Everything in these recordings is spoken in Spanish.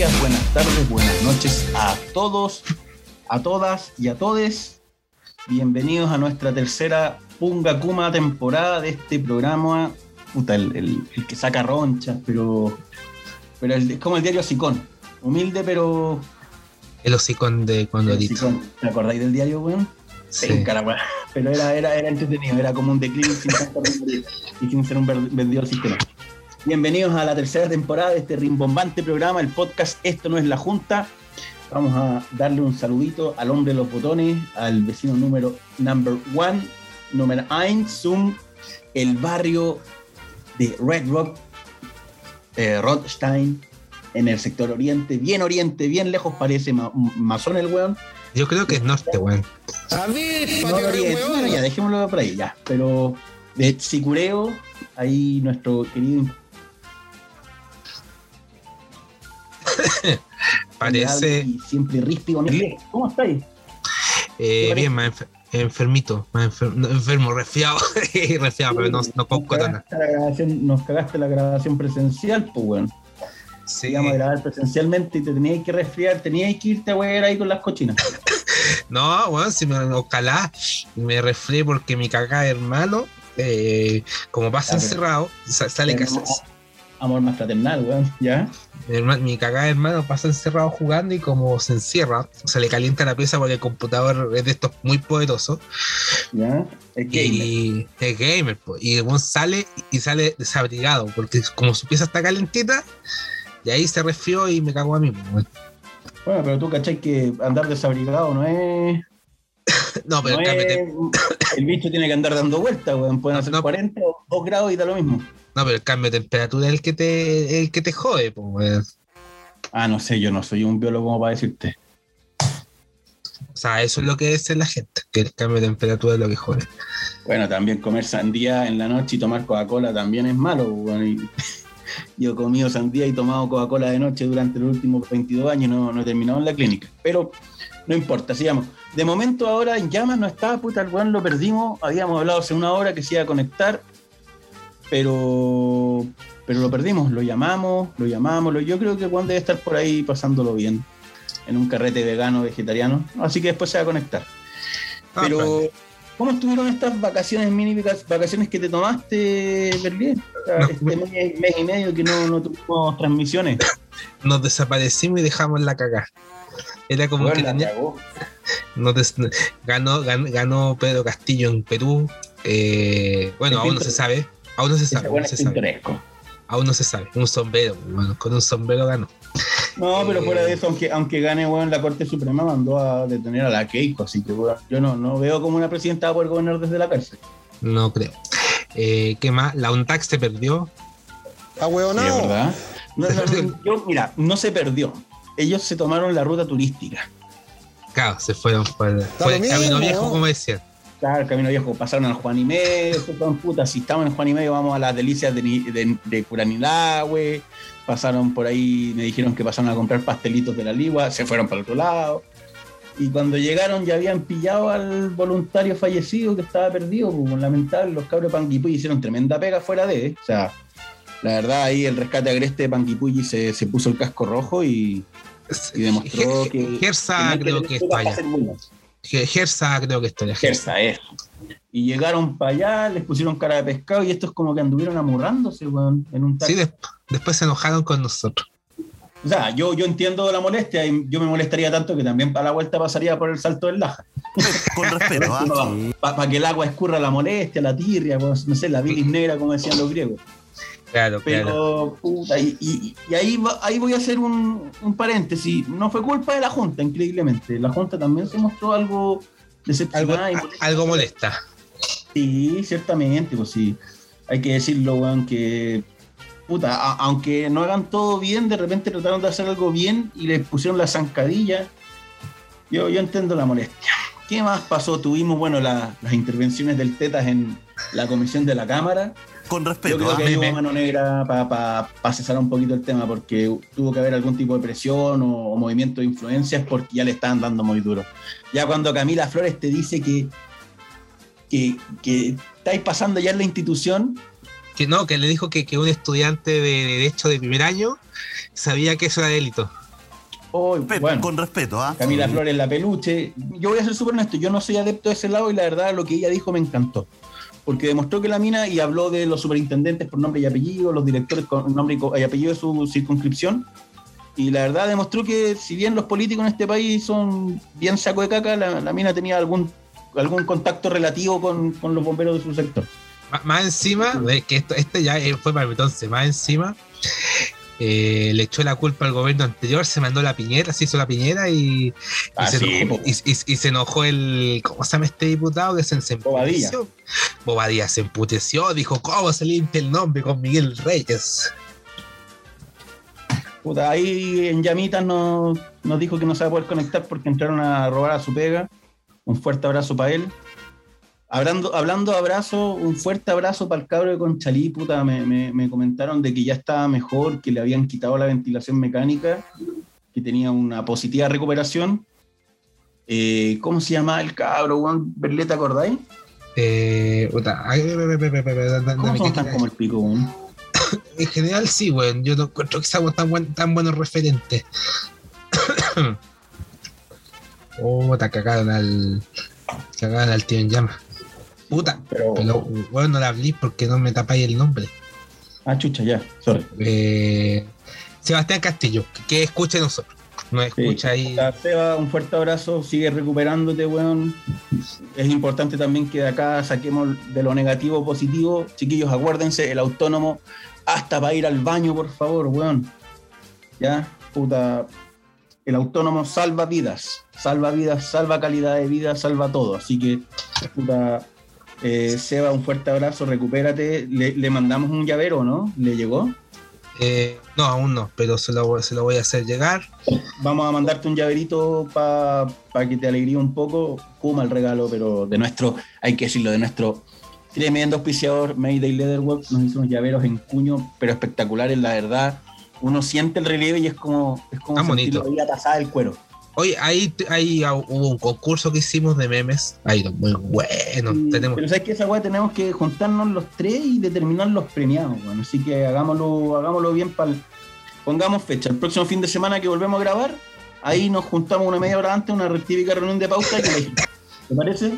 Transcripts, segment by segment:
días, buenas tardes, buenas noches a todos, a todas y a todes. Bienvenidos a nuestra tercera Punga Kuma temporada de este programa. Puta, el, el- el que saca ronchas, pero, pero el- es como el diario Sicón. Humilde, pero. El hocicón de cuando. Sicón. ¿Te acordáis del diario, weón? Sí. Penca la weá. Pero era, era, era entretenido, era como un declive sin y sin ser un vendido al sistema. Bienvenidos a la tercera temporada de este rimbombante programa, el podcast Esto no es la Junta. Vamos a darle un saludito al hombre de los botones, al vecino número number one, número 1, Zoom, el barrio de Red Rock, eh, Rothstein, en el sector oriente, bien oriente, bien lejos, parece ma- masón el weón. Yo creo que es norte, weón. No, oriente, bueno, ya, dejémoslo por ahí, ya. Pero de Sicureo, ahí nuestro querido Parece y siempre ríspido. ¿Cómo estáis? eh, bien, más enfer- enfermito, más enfer- enfermo, resfriado. resfriado, pero no, no con Nos corona. cagaste la grabación- Nos cagaste la grabación presencial, pues bueno. Sí. Íbamos a grabar presencialmente y te teníais que resfriar, teníais que irte a wear ahí con las cochinas. No, weón, si me ojalá me resfrié porque mi cagada hermano, eh, como pasa encerrado, sa- sale no, Amor más fraternal, weón. ¿Ya? Mi, herma- mi cagada hermano pasa encerrado jugando y como se encierra, se le calienta la pieza porque el computador es de estos muy poderosos. ¿Ya? Es gamer. Y es gamer, po, y el sale y sale desabrigado, porque como su pieza está calentita, y ahí se resfrió y me cagó a mí. weón. Bueno, pero tú cachai que andar desabrigado no es. No, pero no el es- el bicho tiene que andar dando vueltas, weón. Pueden No, hacer no. 40 o 2 grados y da lo mismo. No, pero el cambio de temperatura es el que te, el que te jode, weón. Ah, no sé, yo no soy un biólogo como para decirte. O sea, eso es lo que dice la gente, que el cambio de temperatura es lo que jode. Bueno, también comer sandía en la noche y tomar Coca-Cola también es malo. yo he comido sandía y tomado Coca-Cola de noche durante los últimos 22 años y no, no he terminado en la clínica. Pero no importa, sigamos. De momento ahora en llamas no está, puta, el weón lo perdimos. Habíamos hablado hace una hora que se iba a conectar, pero, pero lo perdimos. Lo llamamos, lo llamamos. lo- yo creo que Juan debe estar por ahí pasándolo bien en un carrete vegano, vegetariano. Así que después se va a conectar. Ah, Pero, ¿cómo estuvieron estas vacaciones, mini vac- vacaciones que te tomaste, Berlín? O sea, No, este me- mes, mes y medio que no, no tuvimos transmisiones. nos desaparecimos y dejamos la cagada. Era como que tenía- nos des- ganó, gan- ganó Pedro Castillo en Perú. Eh, bueno, aún no se sabe. Aún no se sabe. Aún no es se sabe. Aún no se sabe. Un sombrero. Bueno, con un sombrero ganó. No, pero Eh, fuera de eso, aunque, aunque gane, weón, la Corte Suprema mandó a detener a la Keiko, así que, yo no, no veo como una presidenta va a poder gobernar desde la cárcel. No creo. Eh, ¿Qué más? La UNTAC se perdió. Ah, weón, Sí, no. es verdad. No, no, no, yo, mira, no se perdió. Ellos se tomaron la ruta turística. Claro, se fueron por fue lo el camino viejo, como decían. Claro, el camino viejo, pasaron al Juan y medio, se fueron putas, si estamos en Juan y medio vamos a las delicias de, de, de Curanilahue, pasaron por ahí, me dijeron que pasaron a comprar pastelitos de la ligua, se fueron para el otro lado, y cuando llegaron ya habían pillado al voluntario fallecido que estaba perdido, pues, lamentable, los cabros de Panguipulli hicieron tremenda pega fuera de, ¿eh? o sea, la verdad ahí el rescate agreste de Panguipulli se, se puso el casco rojo y, y demostró que... Ge- Gersa creo que pega Gersa creo que está. Gersa. Eso. Y llegaron para allá, les pusieron cara de pescado y estos como que anduvieron amurrándose, weón, en un taxi. Sí, des- después se enojaron con nosotros. O sea, yo, yo entiendo la molestia y yo me molestaría tanto que también para la vuelta pasaría por el salto del Laja. Con respeto, ¿ah? Para que el agua escurra la molestia, la tirria, pues, no sé, la bilis negra, como decían los griegos. Claro, claro. Pero, puta, y, y- y ahí, va- ahí voy a hacer un, un paréntesis. No fue culpa de la Junta, increíblemente. La Junta también se mostró algo Algo, decepcionada y a- molesta. algo molesta. Sí, ciertamente, pues sí. Hay que decirlo, weón, que. Puta, a- aunque no hagan todo bien, de repente trataron de hacer algo bien y les pusieron la zancadilla. Yo, yo entiendo la molestia. ¿Qué más pasó? Tuvimos, bueno, la- las intervenciones del Tetas en la comisión de la Cámara. Con Yo respeto, creo ¿ah? que hay mano negra para cesar un poquito el tema, porque tuvo que haber algún tipo de presión o, o movimiento de influencias porque ya le estaban dando muy duro. Ya cuando Camila Flores te dice que, que, que estáis pasando ya en la institución, Que no, que le dijo que, que un estudiante de Derecho de primer año sabía que eso era delito. Bueno, Con respeto, ¿ah? Camila Flores la peluche. Yo voy a ser súper honesto, yo no soy adepto de ese lado y la verdad lo que ella dijo me encantó. Porque demostró que la mina y habló de los superintendentes por nombre y apellido, los directores con nombre y apellido de su circunscripción. Y la verdad demostró que si bien los políticos en este país son bien saco de caca, la, la mina tenía algún, algún contacto relativo con, con los bomberos de su sector. Má- Más encima, de que esto, este ya eh, fue para entonces, más encima, eh, le echó la culpa al gobierno anterior, se mandó la piñera, se hizo la piñera y, y se, sí, enojó, po. y, y- y se enojó el. ¿Cómo se llama este diputado que se, Bobadilla. Bobadilla se emputeció, dijo: ¿Cómo se limpia el nombre con Miguel Reyes? Puta, ahí en Llamitas nos, nos dijo que no se va a poder conectar porque entraron a robar a su pega. Un fuerte abrazo para él. Hablando, hablando abrazo, un fuerte abrazo para el cabro de Conchalí, puta, me, me, comentaron de que ya estaba mejor, que le habían quitado la ventilación mecánica, que tenía una positiva recuperación. Eh, ¿Cómo se llama el cabro, Juan Berleta, acordáis? Eh, puta, ay, ¿Cómo son como el pico, Juan? en general sí, weón. Yo no encuentro que seamos tan, buen, tan buenos referentes. oh, te cagaron al. Cagaron al tío en llama. Puta, Pero, pero weón, no la hablé porque no me tapáis el nombre. ah, chucha, ya, sorry. Eh, Sebastián Castillo, que, que escuche nosotros. Nos escucha ahí. Seba, un fuerte abrazo, sigue recuperándote, weón. Es importante también que de acá saquemos de lo negativo positivo. Chiquillos, acuérdense, el autónomo, hasta para ir al baño, por favor, weón. Ya, puta. El autónomo salva vidas, salva vidas, salva calidad de vida, salva todo. Así que, puta, eh, Seba, un fuerte abrazo, recupérate. Le, le mandamos un llavero, ¿no? ¿Le llegó? Eh, no, aún no, pero se lo, se lo voy a hacer llegar. Vamos a mandarte un llaverito para que te alegríe un poco. Puma el regalo, pero de nuestro, hay que decirlo, de nuestro tremendo auspiciador Mayday Leatherworks. Nos hizo unos llaveros en cuño, pero espectaculares, la verdad. Uno siente el relieve y es como, es como Ah, sentir bonito. la vida pasada del cuero. Hoy ahí, ahí hubo un concurso que hicimos de memes. Ahí, muy bueno. Tenemos, Pero sabes que esa weá tenemos que juntarnos los tres y determinar los premiados, weón. Así que hagámoslo, hagámoslo bien para Pongamos fecha. El próximo fin de semana que volvemos a grabar, ahí nos juntamos una media hora antes, una rectífica reunión de pauta y elegimos. ¿Te parece?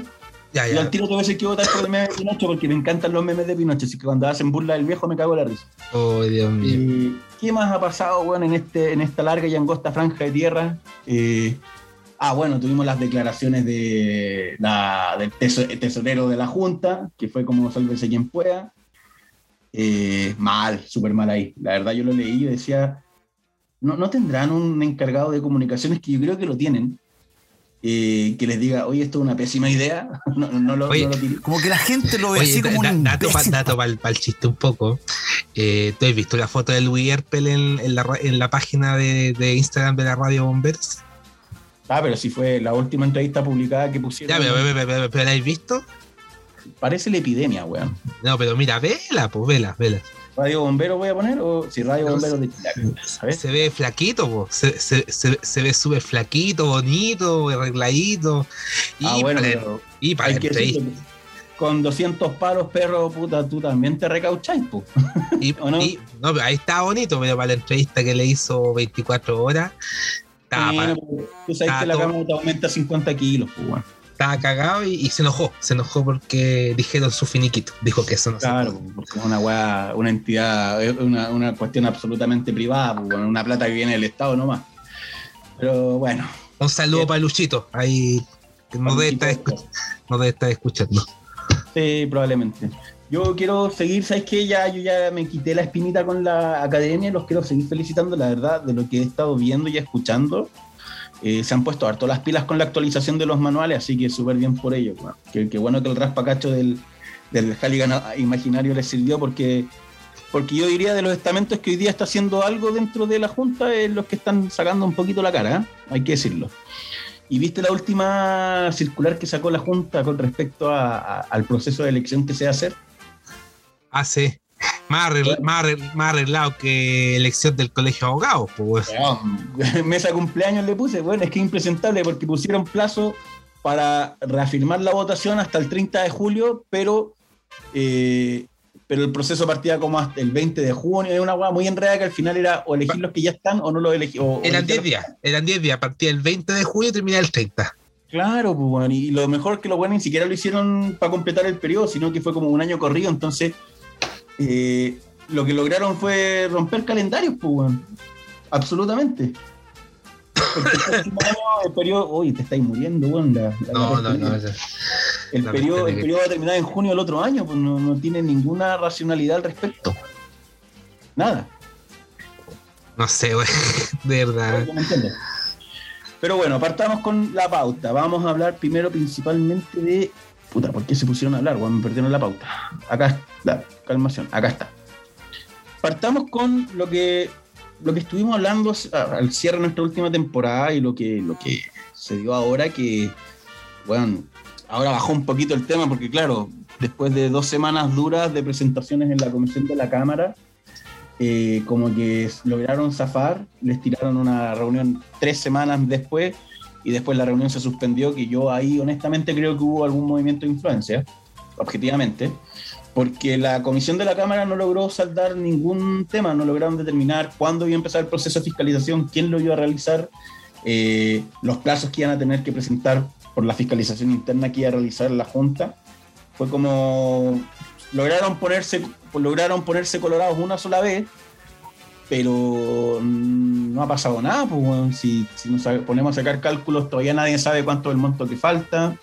Ya, ya. al tiro te voy a decir que votar por el meme de Pinocho porque me encantan los memes de Pinocho, así que cuando hacen burla del viejo me cago en la risa. Oh, Dios mío. Eh, ¿Qué más ha pasado, bueno, en, este, en esta larga y angosta franja de tierra? Eh, ah, bueno, tuvimos las declaraciones de, la- del teso- tesorero de la Junta, que fue como sálvese quien pueda. Eh, mal, súper mal ahí. La verdad yo lo leí y decía, ¿no, ¿no tendrán un encargado de comunicaciones que yo creo que lo tienen? Eh, que les diga, oye, esto es una pésima idea, no, no lo, Oye, no lo tiré. Como que la gente lo ve Oye, así como da- un dato para el chiste un poco. Eh, ¿Tú has visto la foto de Luis Erpel en, en la, ra- en la página de, de Instagram de la Radio Bomberos? Ah, pero si fue la última entrevista publicada que pusieron. Ya, pero, pero, pero, pero- pero ¿la has visto? Parece la epidemia, weón. No, pero mira, vela, pues vela, vela. ¿Radio Bombero voy a poner? O si Radio No Bombero de Chile. Se ve flaquito, po. Se, se, se, se ve súper flaquito, bonito, arregladito. Y Ah, bueno, para, pero y para que decirlo, con 200 palos, perro, puta, tú también te recaucháis, po. Y, ¿O no? y- no, pero ahí está bonito, pero para la entrevista que le hizo 24 horas, estaba, Bueno, tú sabes que la cámara te aumenta 50 kilos, pues, weón. Estaba cagado y, y se enojó. Se enojó porque dijeron su finiquito. Dijo que eso no se Claro, puede. porque es una weá, una entidad, una, una cuestión absolutamente privada, pues, una plata que viene del Estado nomás. Pero bueno, Un saludo Bien. para Luchito. Ahí no debe, estar no debe estar escuchando. Sí, probablemente. Yo quiero seguir, ¿sabes qué? Ya, yo ya me quité la espinita con la academia, los quiero seguir felicitando, la verdad, de lo que he estado viendo y escuchando. Eh, se han puesto harto las pilas con la actualización de los manuales, así que súper bien por ello. Qué, bueno que el raspacacho del, del Halligan imaginario les sirvió, porque, porque yo diría de los estamentos que hoy día está haciendo algo dentro de la Junta, es los que están sacando un poquito la cara, ¿eh? hay que decirlo. ¿Y viste la última circular que sacó la Junta con respecto al proceso de elección que se va a hacer? Hace más, arregl- más, arregl- más arreglado que elección del colegio de abogados. Pues. Mesa cumpleaños le puse, bueno, es que es impresentable porque pusieron plazo para reafirmar la votación hasta el 30 de julio, pero, eh, pero el proceso partía como hasta el 20 de junio, era una hueá muy enredada que al final era o elegir los que ya están o no los elegí. o- Eran elegir 10 días, eran 10 días, partía el 20 de julio y terminaba el 30. Claro, pues, y lo mejor es que los buenos ni siquiera lo hicieron para completar el periodo, sino que fue como un año corrido, entonces eh, lo que lograron fue romper calendarios, pues, weón. absolutamente. Porque el periodo, uy, te estáis muriendo, weón. No, la- no, no. El periodo, el periodo va a terminar en junio del otro año, pues no, no tiene ninguna racionalidad al respecto. Nada. No sé, güey. De verdad. Pero bueno, partamos con la pauta. Vamos a hablar primero principalmente de. Puta, ¿por qué se pusieron a hablar? weón? me perdieron la pauta. Acá está, calmación, acá está. Partamos con lo que lo que estuvimos hablando al cierre de nuestra última temporada y lo que, lo que se dio ahora, que, bueno, ahora bajó un poquito el tema porque, claro, después de dos semanas duras de presentaciones en la comisión de la Cámara, eh, como que lograron zafar, les tiraron una reunión tres semanas después y después la reunión se suspendió, que yo ahí honestamente creo que hubo algún movimiento de influencia, objetivamente, porque la comisión de la Cámara no logró saldar ningún tema, no lograron determinar cuándo iba a empezar el proceso de fiscalización, quién lo iba a realizar, eh, los plazos que iban a tener que presentar por la fiscalización interna que iba a realizar la Junta. Fue como lograron ponerse, lograron ponerse colorados una sola vez, pero mm, no ha pasado nada. Pues, si, si nos ponemos a sacar cálculos, todavía nadie sabe cuánto es el monto que falta.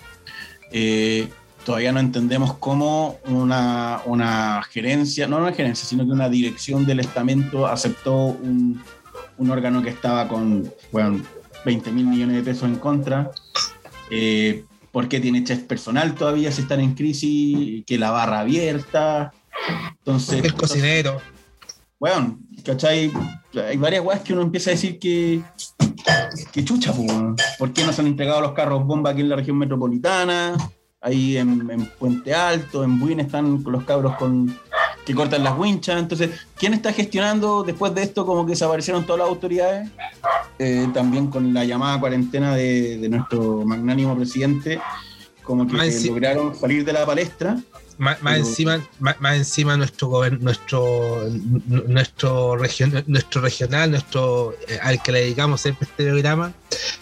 Eh, todavía no entendemos cómo una, una gerencia, no una gerencia, sino que una dirección del estamento aceptó un, un órgano que estaba con bueno, 20 mil millones de pesos en contra. Eh, ¿Por qué tiene chef personal todavía si están en crisis? Que la barra abierta. Entonces, El cocinero. bueno, ¿cachai? Hay varias weas que uno empieza a decir que, que chucha, weón. ¿por qué no se han entregado los carros bomba aquí en la región metropolitana? Ahí en, en Puente Alto, en Buin están los cabros con, que cortan las winchas. Entonces, ¿quién está gestionando después de esto como que desaparecieron todas las autoridades? Eh, también con la llamada cuarentena de, de nuestro magnánimo presidente, como que lograron salir de la palestra. Más, encima, más, más encima nuestro gobern- nuestro nuestro region, nuestro regional, nuestro eh, al que le dedicamos siempre este programa,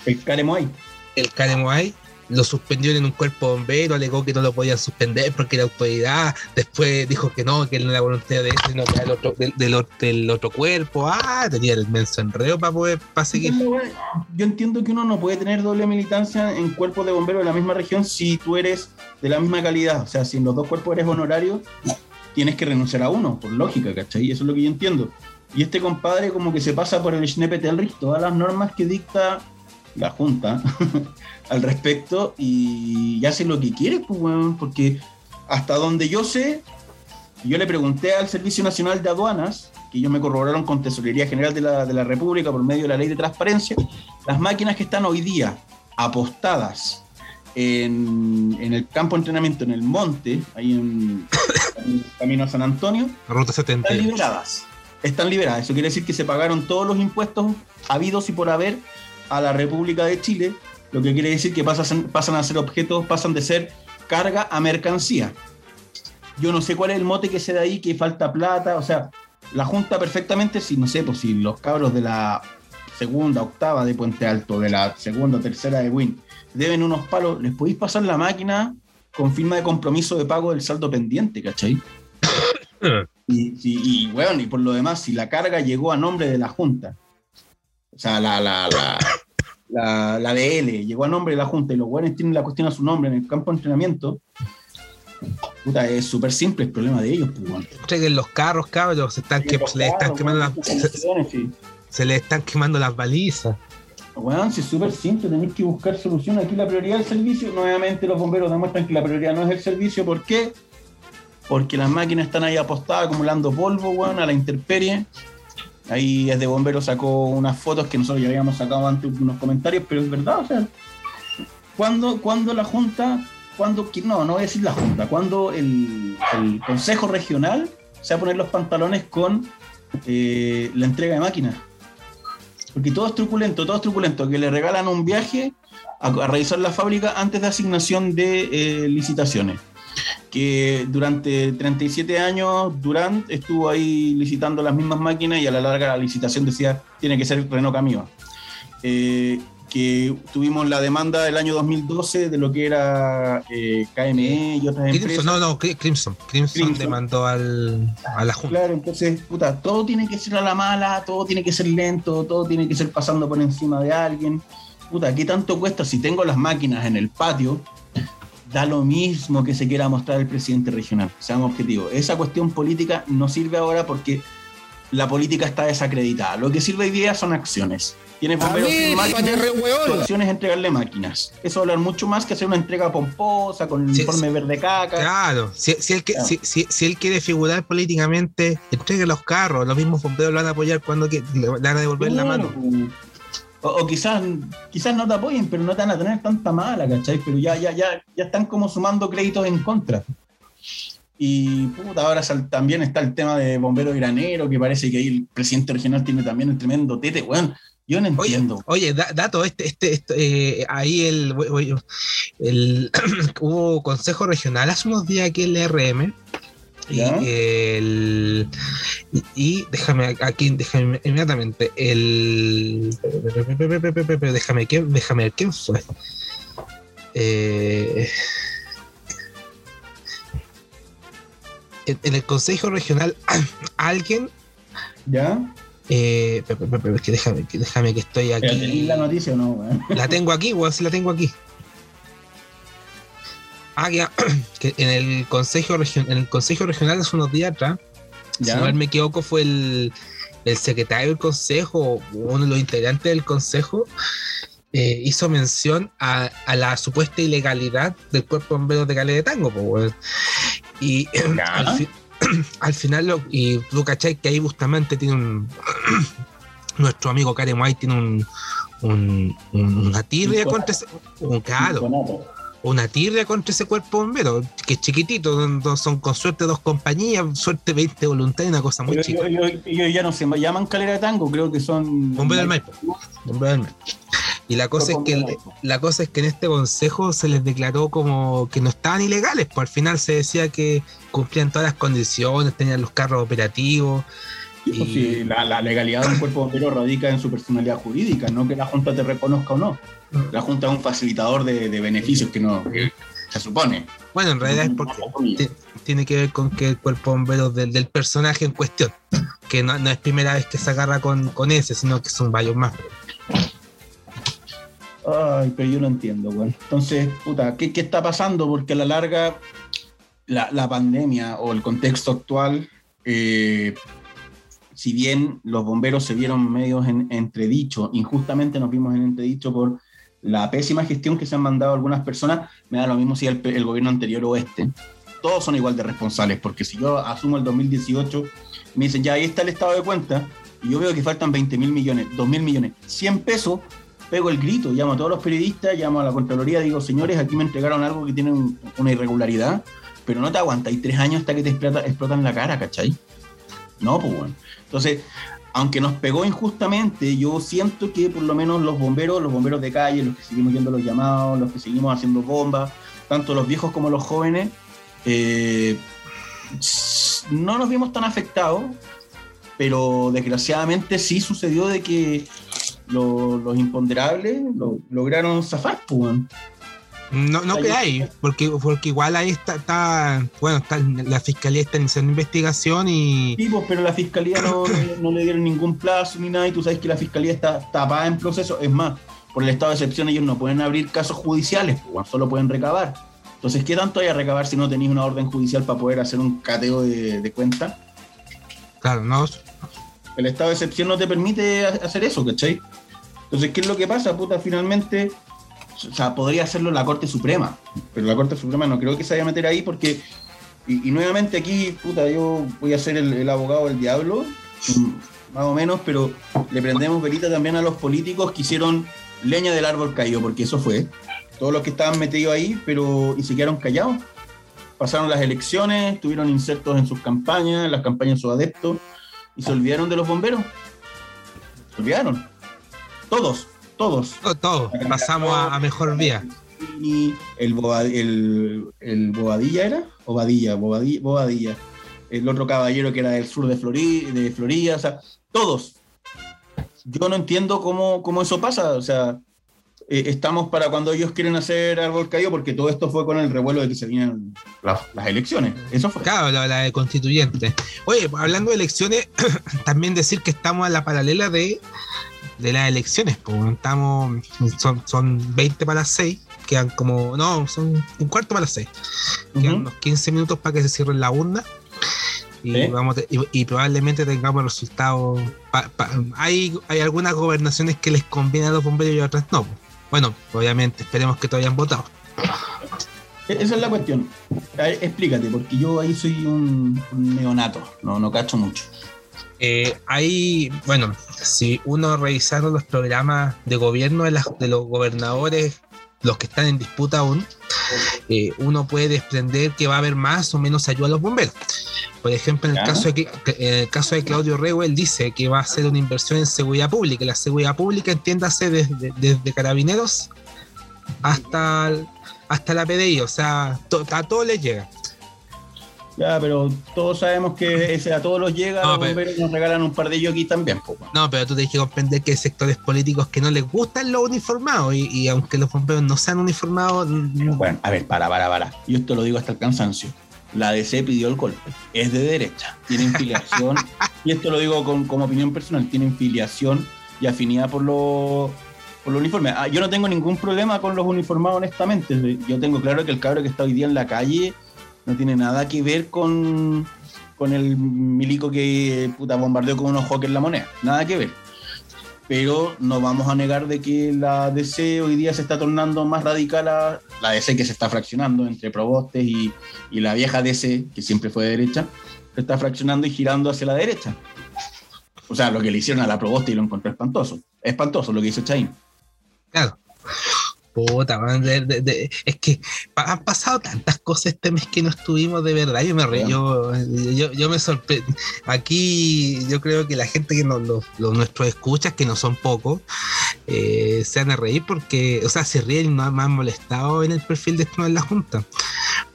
El Caremoy. el Caremoay, lo suspendieron en un cuerpo bombero, alegó que no lo podían suspender porque la autoridad, después dijo que no, que no era voluntad de ese, sino que era del otro, del, del otro- del otro cuerpo, ah, tenía el menso enreo para poder para seguir. Yo entiendo que uno no puede tener doble militancia en cuerpos de bomberos de la misma región si tú eres de la misma calidad. O sea, si en los dos cuerpos eres honorario, tienes que renunciar a uno, por lógica, ¿cachai? Eso es lo que yo entiendo. Y este compadre como que se pasa por el Schneppet Elrich todas las normas que dicta la Junta al respecto y, hace lo que quiere, pues, weón, porque hasta donde yo sé, yo le pregunté al Servicio Nacional de Aduanas, que ellos me corroboraron con Tesorería General de la, de la República por medio de la ley de transparencia, las máquinas que están hoy día apostadas en, en el campo de entrenamiento, en el monte, ahí en, en Camino a San Antonio, Ruta 70. están liberadas. Están liberadas. Eso quiere decir que se pagaron todos los impuestos habidos y por haber a la República de Chile, lo que quiere decir que pasan, pasan a ser objetos, pasan de ser carga a mercancía. Yo no sé cuál es el mote que se da ahí, que falta plata, o sea, la Junta perfectamente, si no sé, pues si los cabros de la segunda, octava de Puente Alto, de la segunda, tercera de Win, deben unos palos, les podéis pasar la máquina con firma de compromiso de pago del saldo pendiente, ¿cachai? Y, y, y, bueno, y por lo demás, si la carga llegó a nombre de la Junta, o sea, la, la, la, la, la DL llegó a nombre de la Junta y los buenos tienen la cuestión a su nombre en el campo de entrenamiento, puta, es súper simple el problema de ellos. Pues. Entreguen los carros, cabros, se, están que, se, le están quemando las, se, se le están quemando las balizas. Bueno, si es súper simple, tenéis que buscar solución. Aquí la prioridad del servicio, nuevamente los bomberos demuestran que la prioridad no es el servicio. ¿Por qué? Porque las máquinas están ahí apostadas acumulando polvo, weón, a la intemperie. Ahí es de bomberos sacó unas fotos que nosotros ya habíamos sacado antes unos comentarios, pero es verdad, o sea, cuando, cuando la Junta, cuando, no, no voy a decir la Junta, cuando el, el Consejo Regional se va a poner los pantalones con eh, la entrega de máquinas. Porque todo es truculento, todo que le regalan un viaje a, a revisar la fábrica antes de asignación de eh, licitaciones. que durante 37 años Durant estuvo ahí licitando las mismas máquinas y a la larga la licitación decía tiene que ser Renault Camiva. Eh, que tuvimos la demanda del año 2012 de lo que era eh, KME y otras Crimson, empresas. no, no, Cri- Crimson. Crimson, Crimson. demandó al, a la Junta. Claro, entonces, puta, todo tiene que ser a la mala, todo tiene que ser lento, todo tiene que ser pasando por encima de alguien. Puta, ¿qué tanto cuesta si tengo las máquinas en el patio? Da lo mismo que se quiera mostrar el presidente regional, seamos objetivos. Esa cuestión política no sirve ahora porque la política está desacreditada. Lo que sirve hoy día son acciones. Tienes bomberos sin máquinas, tu acción es entregarle máquinas. Eso hablar mucho más que hacer una entrega pomposa con el Sí, informe verde caca. Claro, si, si él, Claro. si, si- si él quiere figurar políticamente, entregue los carros, los mismos bomberos lo van a apoyar cuando que- le van a devolver la mano. O, o quizás, quizás no te apoyen, pero no te van a tener tanta mala, ¿cachai? Pero ya, ya, ya, ya están como sumando créditos en contra. Y puta, ahora sal- también está el tema de bombero granero, que parece que ahí el presidente regional tiene también un tremendo tete, weón. Yo no entiendo. oye, da- dato, este, este, este, eh, ahí el, el hubo consejo regional hace unos días aquí en la RM. Y, el, y, y déjame aquí, déjame inmediatamente, el déjame, ¿quién- déjame ver quién fue. Eh, en, en el consejo regional alguien ¿Ya? Eh, pe- que déjame, que déjame que estoy ¿Pero aquí. tenéis la noticia o no, weón? La tengo aquí, weón, sí la tengo aquí. Ah, ya, que en el consejo regional, en el consejo regional hace unos días atrás, si no me equivoco, fue el, el secretario del consejo, uno de los integrantes del consejo, eh, hizo mención a, a la supuesta ilegalidad del cuerpo de bomberos de Calais de Tango, po. Y al, fi- al final, lo, y tú cachai que ahí Bustamante tiene un. nuestro amigo Karen White tiene un. un- un- una tirria Un contra. Un, claro. Una tirria contra ese cuerpo bombero, que es chiquitito, no- son con suerte dos compañías, suerte 20 voluntarios, una cosa muy Pero chica. ellos- ya no se llaman calera de tango, creo que son. Bombero del Maipo. Bombero del Maipo. Y la cosa es que la cosa es que en este consejo se les declaró como que no estaban ilegales, pues al final se decía que cumplían todas las condiciones, tenían los carros operativos. Pues y- sí, la, la legalidad de un cuerpo bombero radica en su personalidad jurídica, no que la Junta te reconozca o no. La Junta es un facilitador de, de beneficios que no que se supone. Bueno, en realidad es porque ti- tiene que ver con que el cuerpo bombero del, del personaje en cuestión, que no, no es primera vez que se agarra con, con ese, sino que son varios más. Ay, pero yo no entiendo, güey. Entonces, puta, ¿qué, qué está pasando? Porque a la larga, la, la pandemia o el contexto actual, eh, si bien los bomberos se vieron medios en entredicho, injustamente nos vimos en entredicho por la pésima gestión que se han mandado algunas personas, me da lo mismo si el, gobierno anterior o este. Todos son igual de responsables, porque si yo asumo el 2018, me dicen, ya ahí está el estado de cuenta, y yo veo que faltan 20 mil millones, 2 mil millones, 100 pesos, pego el grito, llamo a todos los periodistas, llamo a la Contraloría, digo, señores, aquí me entregaron algo que tiene un- una irregularidad, pero no te aguantáis tres años hasta que te explota, explotan la cara, ¿cachai? No, pues bueno. Entonces, aunque nos pegó injustamente, yo siento que por lo menos los bomberos, los bomberos de calle, los que seguimos yendo los llamados, los que seguimos haciendo bombas, tanto los viejos como los jóvenes, eh, no nos vimos tan afectados, pero desgraciadamente sí sucedió de que lo- los imponderables lo- lograron zafar, pues. No, no Ahí- creáis, porque, porque igual ahí está, está bueno, está, la fiscalía está iniciando investigación y Sí, pues, pero la fiscalía no, no le dieron ningún plazo ni nada, y tú sabes que la fiscalía está tapada en proceso. Es más, por el estado de excepción ellos no pueden abrir casos judiciales, pues, solo pueden recabar. Entonces, ¿qué tanto hay a recabar si no tenéis una orden judicial para poder hacer un cateo de, de cuenta? claro, no, El estado de excepción no te permite ha- hacer eso, ¿cachai? Entonces, ¿qué es lo que pasa? Puta, finalmente, o sea, podría hacerlo la Corte Suprema, pero la Corte Suprema no creo que se vaya a meter ahí porque, y, y nuevamente aquí, puta, yo voy a ser el, el abogado del diablo, más o menos, pero le prendemos velita también a los políticos que hicieron leña del árbol caído, porque eso fue. Todos los que estaban metidos ahí, pero y se quedaron callados. Pasaron las elecciones, tuvieron insertos en sus campañas, en las campañas de sus adeptos, y se olvidaron de los bomberos. Se olvidaron. Todos, todos. todo, todo, pasamos a, a mejor vía. El, Boa- el, el Bobadilla era, Bobadilla, Bobadilla, Bobadilla, el otro caballero que era del sur de, Flori- de Florida, o sea, todos. Yo no entiendo cómo, cómo eso pasa, o sea, eh, estamos para cuando ellos quieren hacer árbol caído, porque todo esto fue con el revuelo de que se vienen las, las elecciones. Eso fue. Claro, la, la de constituyente. Oye, hablando de elecciones, también decir que estamos a la paralela de, de las elecciones. pues, estamos, son, son 20 para las 6, quedan como, no, son un cuarto para las 6. Quedan unos 15 minutos para que se cierre la urna. Y, vamos y, y probablemente tengamos resultados. pa- pa- hay, hay algunas gobernaciones que les conviene a los bomberos y otras no. Bueno, obviamente, esperemos que todos hayan votado. E- Esa es la cuestión. A ver, explícate, porque yo ahí soy un, un neonato, no, no cacho mucho. Eh, hay, bueno, si uno revisaron los programas de gobierno de, las- de los gobernadores, los que están en disputa aún, eh, uno puede desprender que va a haber más o menos ayuda a los bomberos. Por ejemplo, en el, caso de, en el caso de Claudio Rego, él dice que va a hacer una inversión en seguridad pública. La seguridad pública, entiéndase, desde, desde carabineros hasta, hasta la PDI, o sea, to- a todo les llega. Ya, pero todos sabemos que ese a todos los llega, No, los pero- bomberos nos regalan un par de aquí también. po. No, pero tú tienes que comprender que hay sectores políticos que no les gustan los uniformados y, y aunque los bomberos no sean uniformados, mm, Bueno, a ver, para, para, para. Yo esto lo digo hasta el cansancio. La DC pidió el golpe. Es de derecha. Tienen filiación. y esto lo digo con, como opinión personal. Tienen filiación y afinidad por los por los uniformes. Ah, yo no tengo ningún problema con los uniformados, honestamente. Yo tengo claro que el cabro que está hoy día en la calle no tiene nada que ver con, con el milico que puta, bombardeó con unos hawkers la moneda. Nada que ver. Pero no vamos a negar de que la DC hoy día se está tornando más radical a la DC que se está fraccionando entre Probostes y, y la vieja DC, que siempre fue de derecha, se está fraccionando y girando hacia la derecha. O sea, lo que le hicieron a la Proboste y lo encontré espantoso. Espantoso lo que hizo Chain. claro. Puta, man, de- de- de- es que han pasado tantas cosas este mes que no estuvimos de verdad. Yo me re, yo, yo, yo me sorprendí. Aquí yo creo que la gente que nos, los, los- nuestros escuchas, que no son pocos, eh, se van a reír porque, o sea, se ríen y no me han molestado en el perfil de esto en la Junta.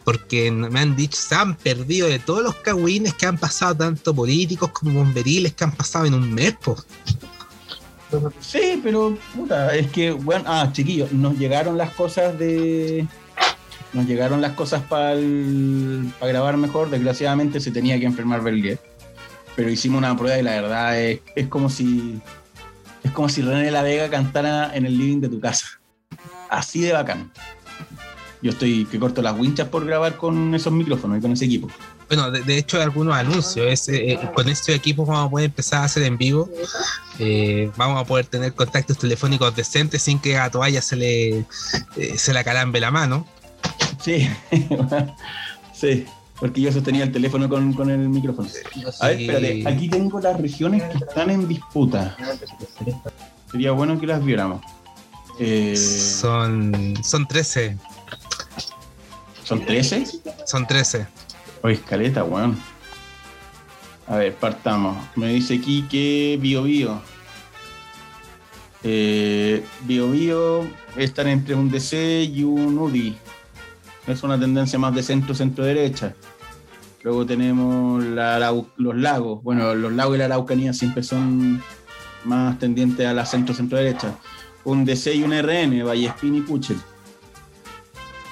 Porque me han dicho, se han perdido de todos los cagüines que han pasado, tanto políticos como bomberiles que han pasado en un mes, po. Sí, pero puta, es que, bueno, ah, chiquillos, nos llegaron las cosas de. Nos llegaron las cosas para grabar mejor. Desgraciadamente se tenía que enfermar Berlier. Pero hicimos una prueba y la verdad es, es como si. Es como si René La Vega cantara en el living de tu casa. Así de bacán. Yo estoy que corto las winchas por grabar con esos micrófonos y con ese equipo. Bueno, de, de hecho algunos anuncios. Es, eh, con estos equipos vamos a poder empezar a hacer en vivo. Eh, vamos a poder tener contactos telefónicos decentes sin que a toalla se le, eh, se le acalambe la mano. Sí, sí, porque yo sostenía el teléfono con, con el micrófono. A ver, espérate, aquí tengo las regiones que están en disputa. Sería bueno que las viéramos. Eh, Son, son 13. ¿Son 13? Son 13. Oye, escaleta, weón. A ver, partamos. Me dice aquí que Bio Bio. Eh, Bio Bio están entre un DC y un UDI. Es una tendencia más de centro-centro-derecha. Luego tenemos los lagos. Bueno, los lagos y la Araucanía siempre son más tendientes a la centro-centro-derecha. Un DC y un RN, Vallespín y Puchel.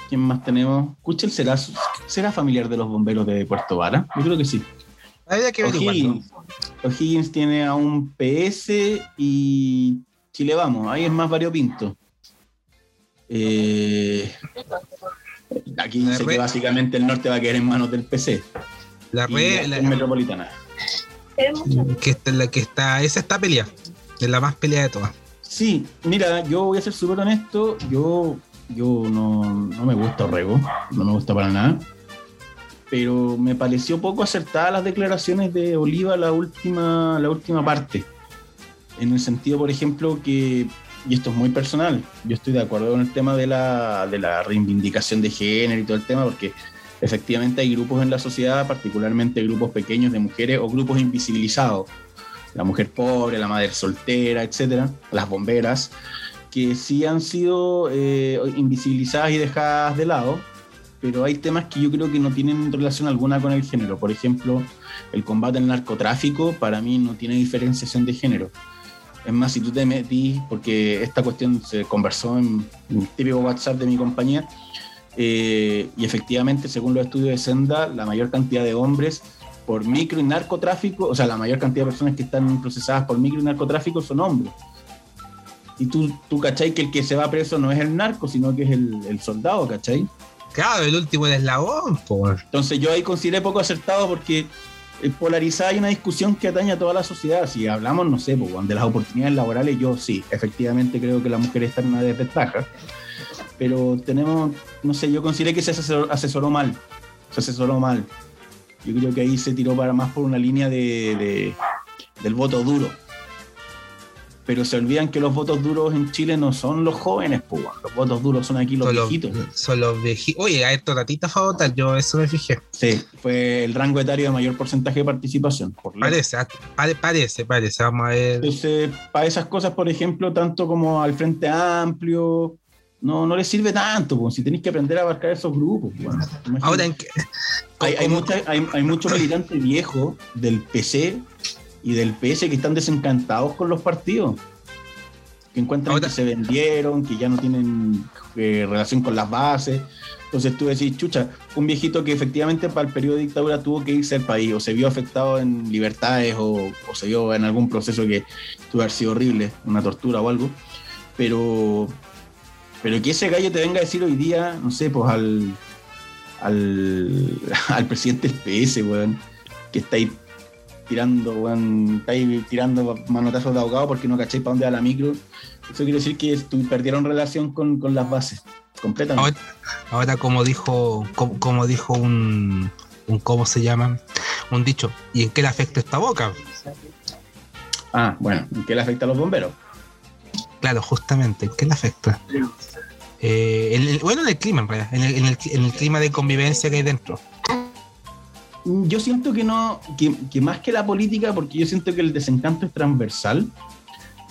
¿Quién más tenemos? ¿Cuchel será, será familiar de los bomberos de Puerto Vara? Yo creo que sí. Habría que. O'Higgins. O'Higgins tiene a un PS y Chile Vamos. Ahí es más variopinto. Eh, aquí dice que básicamente el norte va a quedar en manos del PC. La red, la la- metropolitana. que está, la que está, esa está pelea. Es la más pelea de todas. Sí, mira, yo voy a ser súper honesto. Yo, yo no, no me gusta Orrego, no me gusta para nada. Pero me pareció poco acertada las declaraciones de Oliva la última, la última parte. En el sentido, por ejemplo, que, y esto es muy personal, yo estoy de acuerdo con el tema de la, de la reivindicación de género y todo el tema, porque efectivamente hay grupos en la sociedad, particularmente grupos pequeños de mujeres o grupos invisibilizados la mujer pobre, la madre soltera, etcétera, las bomberas, que sí han sido eh, invisibilizadas y dejadas de lado, pero hay temas que yo creo que no tienen relación alguna con el género. Por ejemplo, el combate al narcotráfico para mí no tiene diferenciación de género. Es más, si tú te metís, porque esta cuestión se conversó en un típico WhatsApp de mi compañía, eh, y efectivamente, según los estudios de Senda, la mayor cantidad de hombres por micro y narcotráfico, o sea, la mayor cantidad de personas que están procesadas por micro y narcotráfico son hombres. Y tú, tú ¿cachai? Que el que se va preso no es el narco, sino que es el, el soldado, ¿cachai? Claro, el último el eslabón, po. Entonces yo ahí consideré poco acertado porque eh, polarizada hay una discusión que atañe a toda la sociedad. Si hablamos, no sé, pues, de las oportunidades laborales, yo sí, efectivamente creo que la mujer está en una desventaja. Pero tenemos, no sé, yo consideré que se asesoró, asesoró mal. Se asesoró mal. Yo creo que ahí se tiró para más por una línea de- del voto duro. Pero se olvidan que los votos duros en Chile no son los jóvenes, pues, los votos duros son aquí los Son los, viejitos. son los viejitos. Oye, a estos ratitas fue a votar, yo eso me fijé. Sí, fue el rango etario de mayor porcentaje de participación. Por. Parece, pare- parece, parece. Vamos a ver. Entonces, para esas cosas, por ejemplo, tanto como al Frente Amplio, no, no les sirve tanto, pues, si tenéis que aprender a abarcar esos grupos. bueno. Ahora, ¿en qué? hay, hay, ¿cómo- mucha- hay, hay muchos militantes viejos del PC y del PS que están desencantados con los partidos. Que encuentran Ahora- que se vendieron, que ya no tienen eh, relación con las bases. Entonces tú decís, chucha, un viejito que efectivamente para el periodo de dictadura tuvo que irse al país, o se vio afectado en libertades, o, o se vio en algún proceso que tuvo que haber sido horrible, una tortura o algo. Pero, pero que ese gallo te venga a decir hoy día, no sé, pues al, al, al presidente del PS, weón, que está ahí tirando, weón, tirando manotazos de ahogado porque no cacháis para dónde va la micro. Eso quiere decir que tu- perdieron relación con, con las bases, completamente. Ahora, ahora como dijo, como, como dijo un, un, ¿cómo se llama? Un dicho, ¿y en qué le afecta esta boca? Ah, bueno, ¿en qué le afecta a los bomberos? Claro, justamente, ¿en qué le afecta? Eh, en el- bueno, en el clima, en realidad, en el, en el- en el clima de convivencia que hay dentro. Yo siento que no, que, más que la política, porque yo siento que el desencanto es transversal,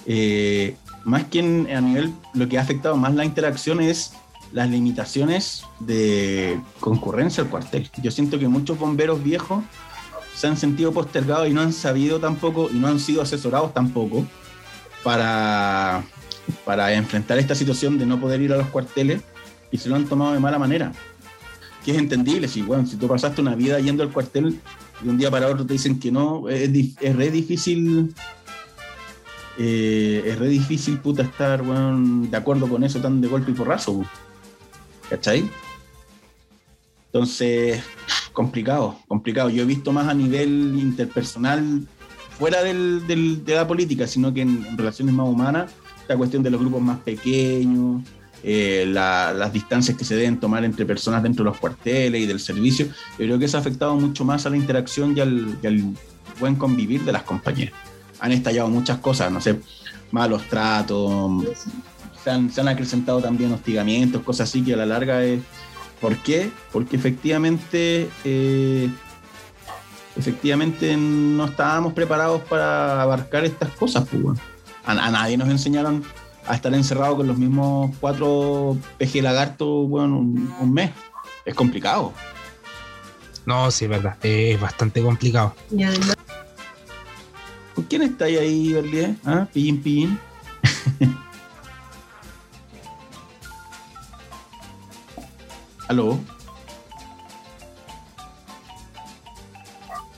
eh, más que a nivel, lo que ha afectado más la interacción es las limitaciones de concurrencia al cuartel. Yo siento que muchos bomberos viejos se han sentido postergados y no han sabido tampoco, y no han sido asesorados tampoco para, para enfrentar esta situación de no poder ir a los cuarteles y se lo han tomado de mala manera que es entendible. Si, bueno, si tú pasaste una vida yendo al cuartel y un día para otro te dicen que no, es, es re difícil. eh, es re difícil, puta, estar weón, de acuerdo con eso tan de golpe y porrazo. po. ¿Cachai? Entonces, complicado, complicado. Yo he visto más a nivel interpersonal, fuera del- del- de la política, sino que en, en relaciones más humanas, la cuestión de los grupos más pequeños, eh, la- las distancias que se deben tomar entre personas dentro de los cuarteles y del servicio, yo creo que eso ha afectado mucho más a la interacción y al, y al buen convivir de las compañías. Han estallado muchas cosas, no sé, malos tratos, se han, se han acrecentado también hostigamientos, cosas así que a la larga es... ¿Por qué? Porque efectivamente, eh, efectivamente no estábamos preparados para abarcar estas cosas. Pues, a, a nadie nos enseñaron a estar encerrado con los mismos cuatro peje lagartos bueno, un, un mes. Es complicado. No, sí, es verdad, es bastante complicado. ¿Con quién estáis ahí, Berlier? ¿Ah? Pillín, pillín. ¿Aló?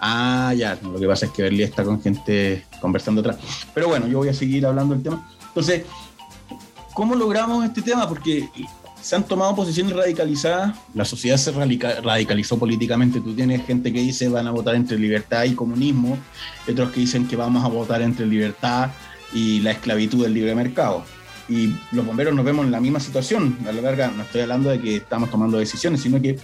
Ah, ya. Lo que pasa es que Berlier está con gente conversando atrás. Pero bueno, yo voy a seguir hablando del tema. Entonces, ¿cómo logramos este tema? Porque se han tomado posiciones radicalizadas, la sociedad se radica- radicalizó políticamente. Tú tienes gente que dice van a votar entre libertad y comunismo, otros que dicen que vamos a votar entre libertad y la esclavitud del libre mercado. Y los bomberos nos vemos en la misma situación. A la larga, no estoy hablando de que estamos tomando decisiones, sino que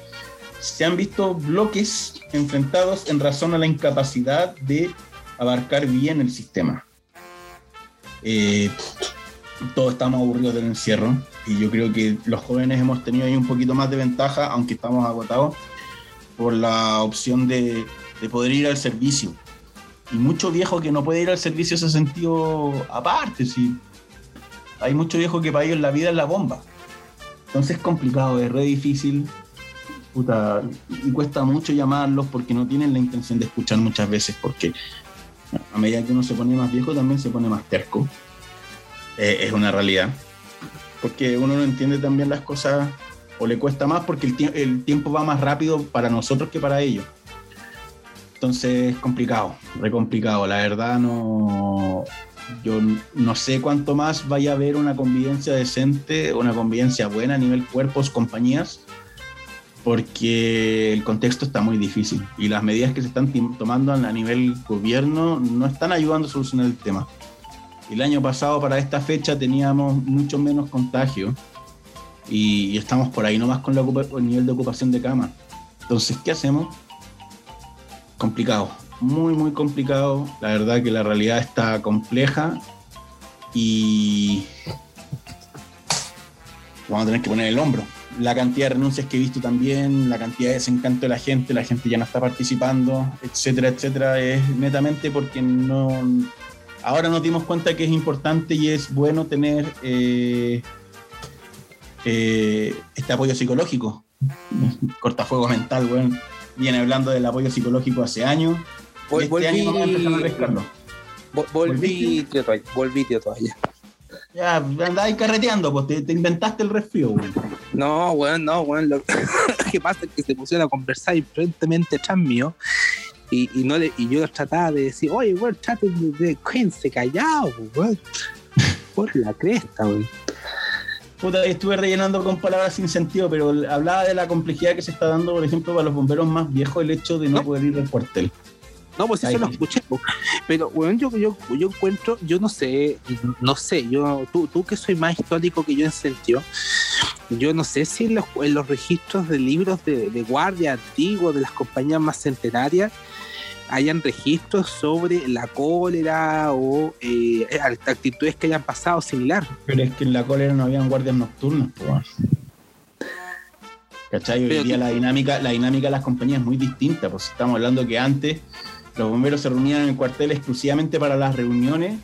se han visto bloques enfrentados en razón a la incapacidad de abarcar bien el sistema. Eh, todos estamos aburridos del encierro y yo creo que los jóvenes hemos tenido ahí un poquito más de ventaja, aunque estamos agotados, por la opción de, de poder ir al servicio. Y mucho viejo que no puede ir al servicio se ha sentido aparte, sí. hay muchos viejos que para ellos la vida es la bomba. Entonces es complicado, es re difícil. Y cuesta mucho llamarlos porque no tienen la intención de escuchar muchas veces, porque a medida que uno se pone más viejo también se pone más terco. Eh, es una realidad. Porque uno no entiende también las cosas o le cuesta más porque el, tie- el tiempo va más rápido para nosotros que para ellos. Entonces es complicado, re complicado. La verdad no, yo no sé cuánto más vaya a haber una convivencia decente, una convivencia buena a nivel cuerpos, compañías, porque el contexto está muy difícil y las medidas que se están tomando a nivel gobierno no están ayudando a solucionar el tema. El año pasado para esta fecha teníamos mucho menos contagio y, estamos por ahí nomás con el nivel de ocupación de cama. Entonces, ¿qué hacemos? Complicado, muy, muy complicado. La verdad que la realidad está compleja y vamos a tener que poner el hombro. La cantidad de renuncias que he visto también, la cantidad de desencanto de la gente, la gente ya no está participando, etcétera, etcétera, es netamente porque no. Ahora nos dimos cuenta que es importante y es bueno tener eh, eh, este apoyo psicológico. Cortafuego mental, weón. Viene hablando del apoyo psicológico hace años. Vol- este año nomás empezaron a volví, pescarlo. vol- volví, tío Toalla, volví, tío Toalla. Ya, andáis carreteando, pues te, te inventaste el resfrío, weón. No, weón, no, weón. Lo que pasa es que se pusieron a conversar imprudentemente atrás mío. Y, y, no le- y yo trataba de decir, oye, weón, traten de, de quédense callados, weón. Por la cresta, weón. Puta, estuve rellenando con palabras sin sentido, pero hablaba de la complejidad que se está dando, por ejemplo, para los bomberos más viejos, el hecho de no ¿No? poder ir al cuartel. No, pues eso lo escuché. Pero, weón, yo, yo, yo encuentro, yo no sé, no sé, yo, tú, tú que soy más histórico que yo en sentido, yo no sé si en los, en los registros de libros de, de guardia antiguos de las compañías más centenarias hayan registros sobre la cólera o eh, actitudes que hayan pasado similar. Pero es que en la cólera no habían guardias nocturnas, pues. ¿Cachai? Hoy Pero día que- la dinámica, la dinámica de las compañías es muy distinta, pues estamos hablando que antes los bomberos se reunían en el cuartel exclusivamente para las reuniones,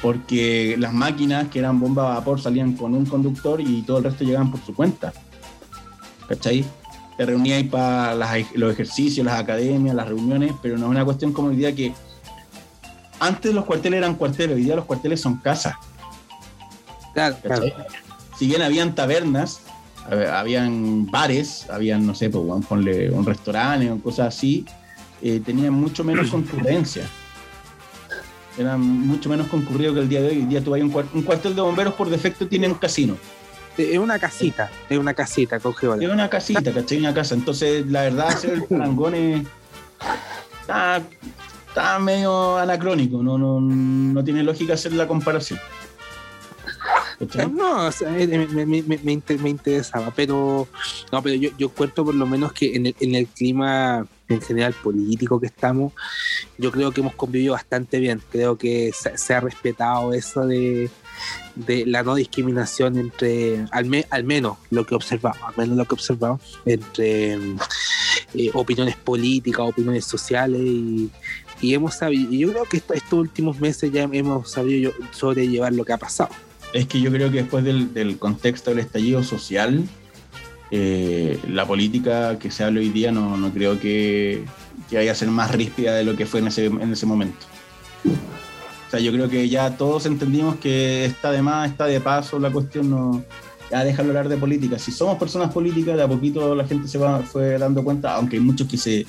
porque las máquinas que eran bomba a vapor salían con un conductor y todo el resto llegaban por su cuenta. ¿Cachai? Te reuníais para las- los ejercicios, las academias, las reuniones, pero no es una cuestión como hoy día que antes los cuarteles eran cuarteles, hoy día los cuarteles son casas. Claro, claro. ¿cachai? Si bien habían tabernas, hab- habían bares, habían, no sé, pues, ponle un restaurante o cosas así, eh, tenían mucho menos concurrencia. Eran mucho menos concurrido que el día de hoy. Hoy día tú vas a un, un cuartel de bomberos por defecto tiene un casino. Es una casita, es una casita, coge Es una casita, ¿cachai? Una casa. Entonces, la verdad, hacer el parangón es- está, está medio anacrónico. No, no, no tiene lógica hacer la comparación. ¿Cachai? No, o sea, eh, me, me- me- me inter- me interesaba, pero no, pero yo, yo cuento por lo menos que en el, en el clima en general político que estamos, yo creo que hemos convivido bastante bien. Creo que se, se ha respetado eso de, de la no discriminación entre, al, me- al menos lo que observamos, al menos lo que observamos, entre eh, opiniones políticas, opiniones sociales y, y hemos sabido, y yo creo que esto- estos últimos meses ya hemos sabido sobrellevar lo que ha pasado. Es que yo creo que después del, del contexto del estallido social, eh, la política que se habla hoy día no, no creo que, que vaya a ser más ríspida de lo que fue en ese, en ese momento. Yo creo que ya todos entendimos que está de más, está de paso la cuestión, no, ya déjalo hablar de política. Si somos personas políticas, de a poquito la gente se va, fue dando cuenta, aunque hay muchos que, se,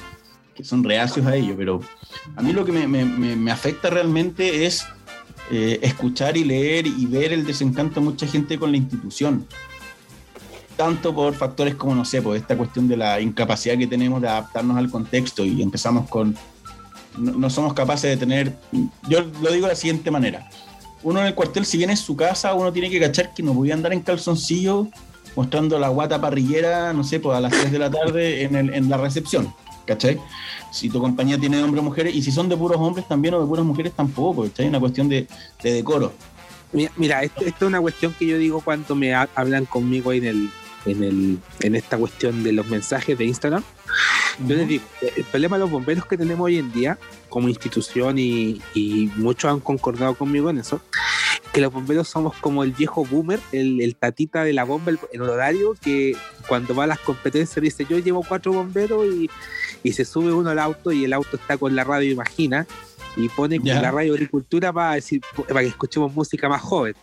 que son reacios a ello, pero a mí lo que me, me- me- me afecta realmente es eh, escuchar y leer y ver el desencanto de mucha gente con la institución. Tanto por factores como, no sé, por esta cuestión de la incapacidad que tenemos de adaptarnos al contexto y empezamos con... No, no somos capaces de tener... Yo lo digo de la siguiente manera. Uno en el cuartel, si bien es su casa, uno tiene que cachar que no podía andar en calzoncillo mostrando la guata parrillera, no sé, pues a las 3 de la tarde en, el- en la recepción. ¿Cachai? Si tu compañía tiene hombres o mujeres, y si son de puros hombres también o de puras mujeres tampoco, ¿cachai? Una cuestión de, de decoro. Mira, mira, esto, esto es una cuestión que yo digo cuando me ha- hablan conmigo en el, en el, en esta cuestión de los mensajes de Instagram. Yo les digo, el problema de los bomberos que tenemos hoy en día, como institución, y, y muchos han concordado conmigo en eso, que los bomberos somos como el viejo boomer, el, el tatita de la bomba el- en horario, que cuando va a las competencias dice yo llevo cuatro bomberos y, y se sube uno al auto y el auto está con la radio Imagina y pone Ya. la radio agricultura para decir para que escuchemos música más joven.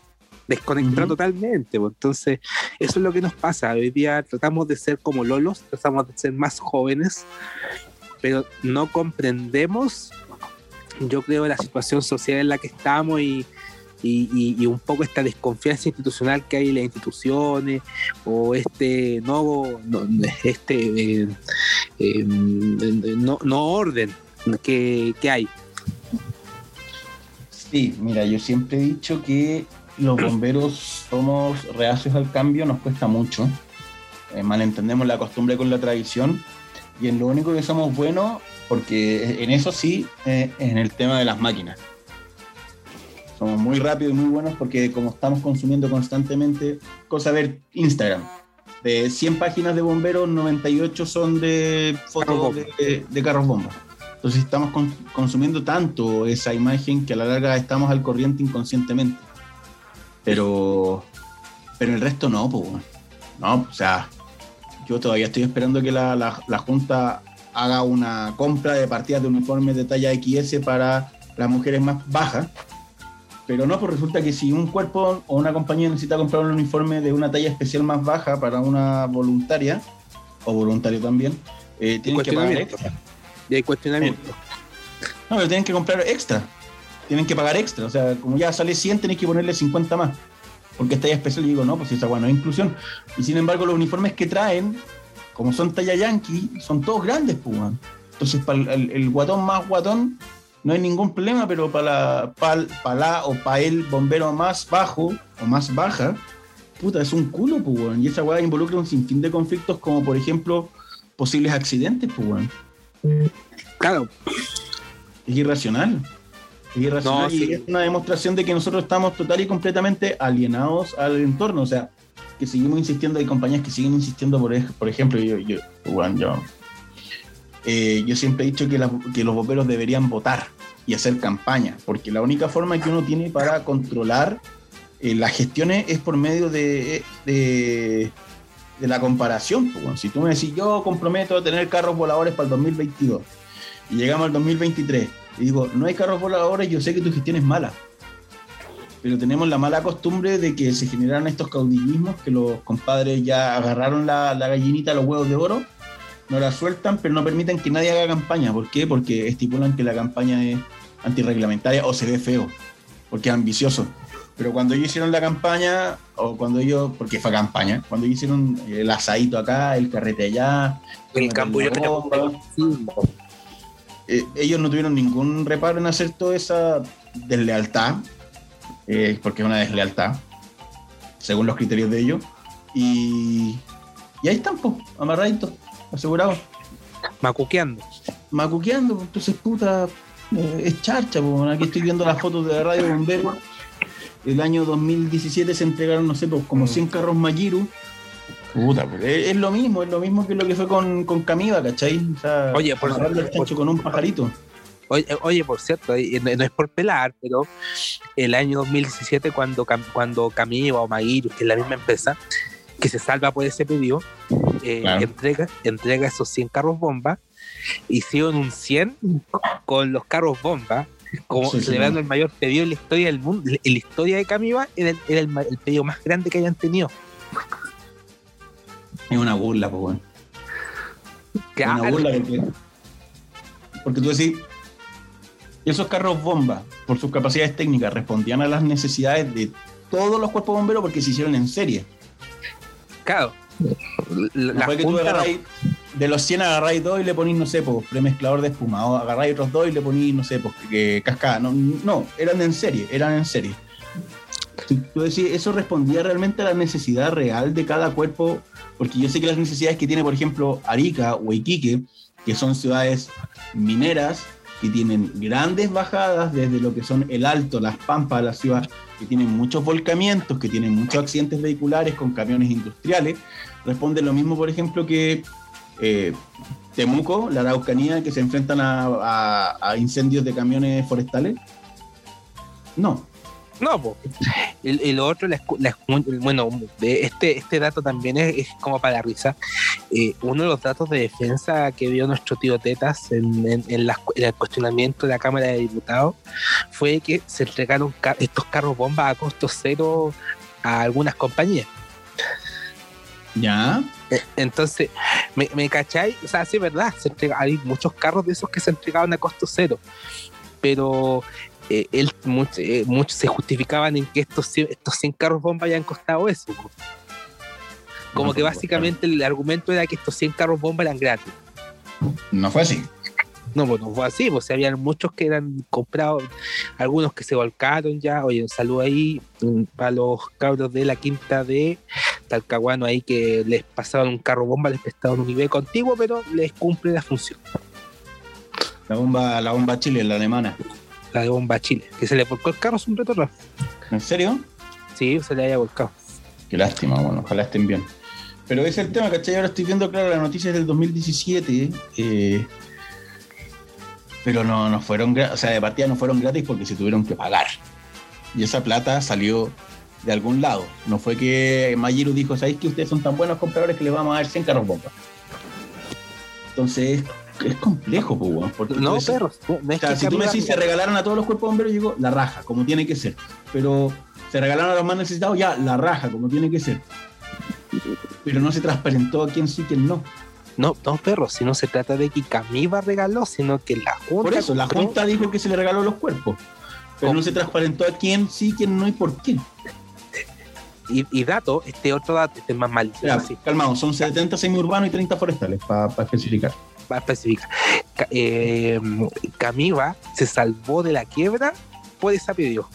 Desconectar totalmente. pues. Entonces, eso es lo que nos pasa. Hoy día tratamos de ser como lolos, tratamos de ser más jóvenes, pero no comprendemos, yo creo, la situación social en la que estamos y, y, y- y un poco esta desconfianza institucional que hay en las instituciones o este no, no- este eh, eh, no, no orden que, que hay. Sí, mira, yo siempre he dicho que los bomberos somos reacios al cambio, nos cuesta mucho. Eh, malentendemos la costumbre con la tradición y en lo único que somos buenos, porque en eso sí, eh, en el tema de las máquinas. Somos muy rápidos y muy buenos porque como estamos consumiendo constantemente, cosa a ver Instagram. De 100 páginas de bomberos, 98 son de fotos de, de carros bomba. Entonces estamos con- consumiendo tanto esa imagen que a la larga estamos al corriente inconscientemente. Pero, pero el resto no, pues. No, o sea, yo todavía estoy esperando que la, la- la Junta haga una compra de partidas de uniformes de talla XS para las mujeres más bajas. Pero no, pues resulta que si un cuerpo o una compañía necesita comprar un uniforme de una talla especial más baja para una voluntaria, o voluntario también, eh, tienen que pagar extra. Y hay cuestionamiento. No, pero tienen que comprar extra. Tienen que pagar extra. O sea, como ya sale 100, tenéis que ponerle 50 más. Porque es talla especial. Y digo, no, pues esa bueno es inclusión. Y sin embargo, los uniformes que traen, como son talla yankee, son todos grandes, pues, weón. Entonces, para el, guatón más guatón, no hay ningún problema, pero para la, para, la o para el bombero más bajo o más baja, puta, es un culo, pues. Y esa weá involucra un sinfín de conflictos, como por ejemplo, posibles accidentes, pues. Claro, Es irracional. Irracional No, y sí. es una demostración de que nosotros estamos total y completamente alienados al entorno. O sea, que seguimos insistiendo, hay compañías que siguen insistiendo, por, por ejemplo, yo, yo, bueno, yo, eh, yo siempre he dicho que, la- que los bomberos deberían votar y hacer campaña, porque la única forma que uno tiene para controlar eh, las gestiones es por medio de, de, de la comparación. pues, bueno. Si tú me decís, yo comprometo a tener carros voladores para el 2022 y llegamos al 2023 y digo, no hay carros voladores, yo sé que tu gestión es mala. Pero tenemos la mala costumbre de que se generan estos caudillismos que los compadres ya agarraron la, la gallinita, los huevos de oro, no la sueltan, pero no permiten que nadie haga campaña. ¿Por qué? Porque estipulan que la campaña es antirreglamentaria o se ve feo, porque es ambicioso. Pero cuando ellos hicieron la campaña, o cuando ellos, porque fue campaña, cuando ellos hicieron el asadito acá, el carrete allá, el campo yo bomba, eh, ellos no tuvieron ningún reparo en hacer toda esa deslealtad, eh, porque es una deslealtad, según los criterios de ellos. Y, y ahí están, pues, amarraditos, asegurados, macuqueando. macuqueando. Entonces, puta, eh, es charcha. Aquí estoy viendo las fotos de la Radio Bombero. El año 2017 se entregaron, no sé, pues, como 100 carros Mayiru. Puta, pues, es, lo mismo, es lo mismo que lo que fue con, con Camiva, ¿cachai? O sea, Oye, por el chancho con un pajarito. Oye, oye, por cierto, y no, es por pelar, pero el año 2017, cuando, cuando Camiva o Maguiru, que es la misma empresa, que se salva por ese pedido, eh, Claro. entrega, entrega esos 100 carros bomba, hicieron un 100 con los carros bomba, como Sí, sí, celebrando no. el mayor pedido en la historia del mundo. En la historia de Camiva era, el, era el el pedido más grande que hayan tenido. Es una burla, pues, bueno. Es una burla porque, porque tú decís, esos carros bomba, por sus capacidades técnicas, respondían a las necesidades de todos los cuerpos bomberos porque se hicieron en serie. claro, la, No la fue que tú agarráis, de los 100 agarráis dos y le ponís, no sé, pues, premezclador de espuma, o agarráis otros dos y le ponís, no sé, pues, que cascada. No, no, eran en serie, eran en serie. Tú, decís, eso respondía realmente a la necesidad real de cada cuerpo, porque yo sé que las necesidades que tiene, por ejemplo, Arica o Iquique, que son ciudades mineras, que tienen grandes bajadas desde lo que son el Alto, las Pampas, la ciudad, que tienen muchos volcamientos, que tienen muchos accidentes vehiculares con camiones industriales, responde lo mismo, por ejemplo, que eh, Temuco, la Araucanía, que se enfrentan a incendios de camiones forestales. No, No, po. El, el otro, la la bueno, este, este dato también es, es como para la risa. Eh, uno de los datos de defensa que vio nuestro tío Tetas en, en- en la- en el cuestionamiento de la Cámara de Diputados fue que se entregaron estos carros bombas a costo cero a algunas compañías. Ya. Eh, Entonces, ¿me, me cachai? O sea, sí es verdad, se entrega- hay muchos carros de esos que se entregaban a costo cero, pero eh, él, much- eh, muchos se justificaban en que estos, 100 estos 100 carros bomba hayan costado eso. Como No, que básicamente el argumento era que estos 100 carros bomba eran gratis. No fue así. No, pues no fue así, pues habían muchos que eran comprados, algunos que se volcaron ya. Oye, un saludo ahí para los cabros de la quinta de Talcahuano ahí que les pasaban un carro bomba, les prestaban un nivel contiguo, pero les cumple la función. La bomba, la bomba Chile, la alemana. La de bomba Chile, que se le volcó el carro hace un rato atrás. ¿En serio? Sí, se le haya volcado. Qué lástima, bueno, ojalá estén bien. Pero ese es el tema, ¿cachai? Ahora estoy viendo, claro, las noticias del 2017. eh, pero no, no fueron gratis, o sea, de partida no fueron gratis porque se tuvieron que pagar. Y esa plata salió de algún lado. No fue que Mayiru dijo, ¿sabéis que ustedes son tan buenos compradores que les vamos a dar 100 carros bomba? Entonces, es complejo, pues, weón, porque No, decís- perros, no, o sea, si tú me decís se regalaron a todos los cuerpos bomberos, yo digo la raja, como tiene que ser. Pero se regalaron a los más necesitados, ya, la raja, como tiene que ser. Pero no se transparentó a quién sí, quién no. No, no, perros, si no se trata de que Camiva regaló, sino que la Junta. Por eso, la Junta dijo que se le regaló los cuerpos. Pero no se transparentó a quién sí, quién no y por qué. Y, y dato, este otro dato, este es más sí, calmado, son 70 semiurbanos y 30 forestales, para especificar. Más específica. Ca- eh, Camiva se salvó de la quiebra por esa pedido.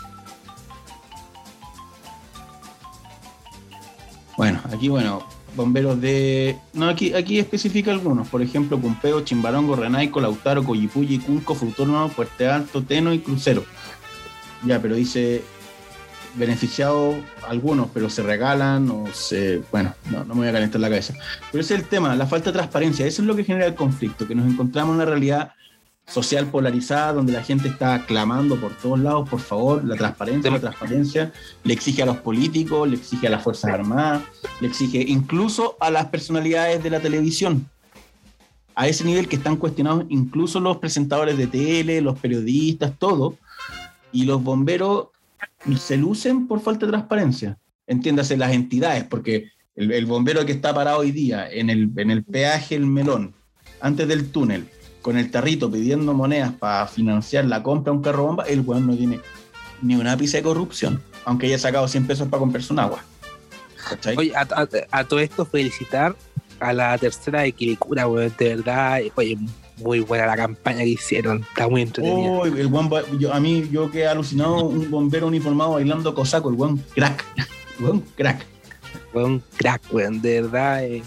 Bueno, aquí, bueno, bomberos de. No, aquí, aquí especifica algunos. Por ejemplo, Cumpeo, Chimbarongo, Renaico, Lautaro, Coyipulli, Cunco, Frutorno, Puerte Alto, Teno y Crucero. Ya, pero dice beneficiado algunos, pero se regalan o se. Bueno, no, no me voy a calentar la cabeza. Pero ese es el tema, la falta de transparencia. Eso es lo que genera el conflicto, que nos encontramos en una realidad social polarizada donde la gente está clamando por todos lados, por favor, la transparencia, la transparencia, le exige a los políticos, le exige a las Fuerzas Armadas, le exige incluso a las personalidades de la televisión. A ese nivel que están cuestionados incluso los presentadores de tele, los periodistas, todo. Y los bomberos se lucen por falta de transparencia. Entiéndase las entidades, porque el, bombero que está parado hoy día en el, en el peaje El Melón, antes del túnel, con el tarrito pidiendo monedas para financiar la compra de un carro bomba, el weón no tiene ni un ápice de corrupción, aunque haya sacado 100 pesos para comprarse un agua. Oye, a, a- todo esto felicitar a la tercera de weón, de verdad, oye, muy buena la campaña que hicieron, está muy entretenida. Oh, el yo, a mí, yo quedé alucinado, un bombero uniformado bailando cosaco, el weón crack. El weón crack. Fue un crack, weón, de verdad. eh,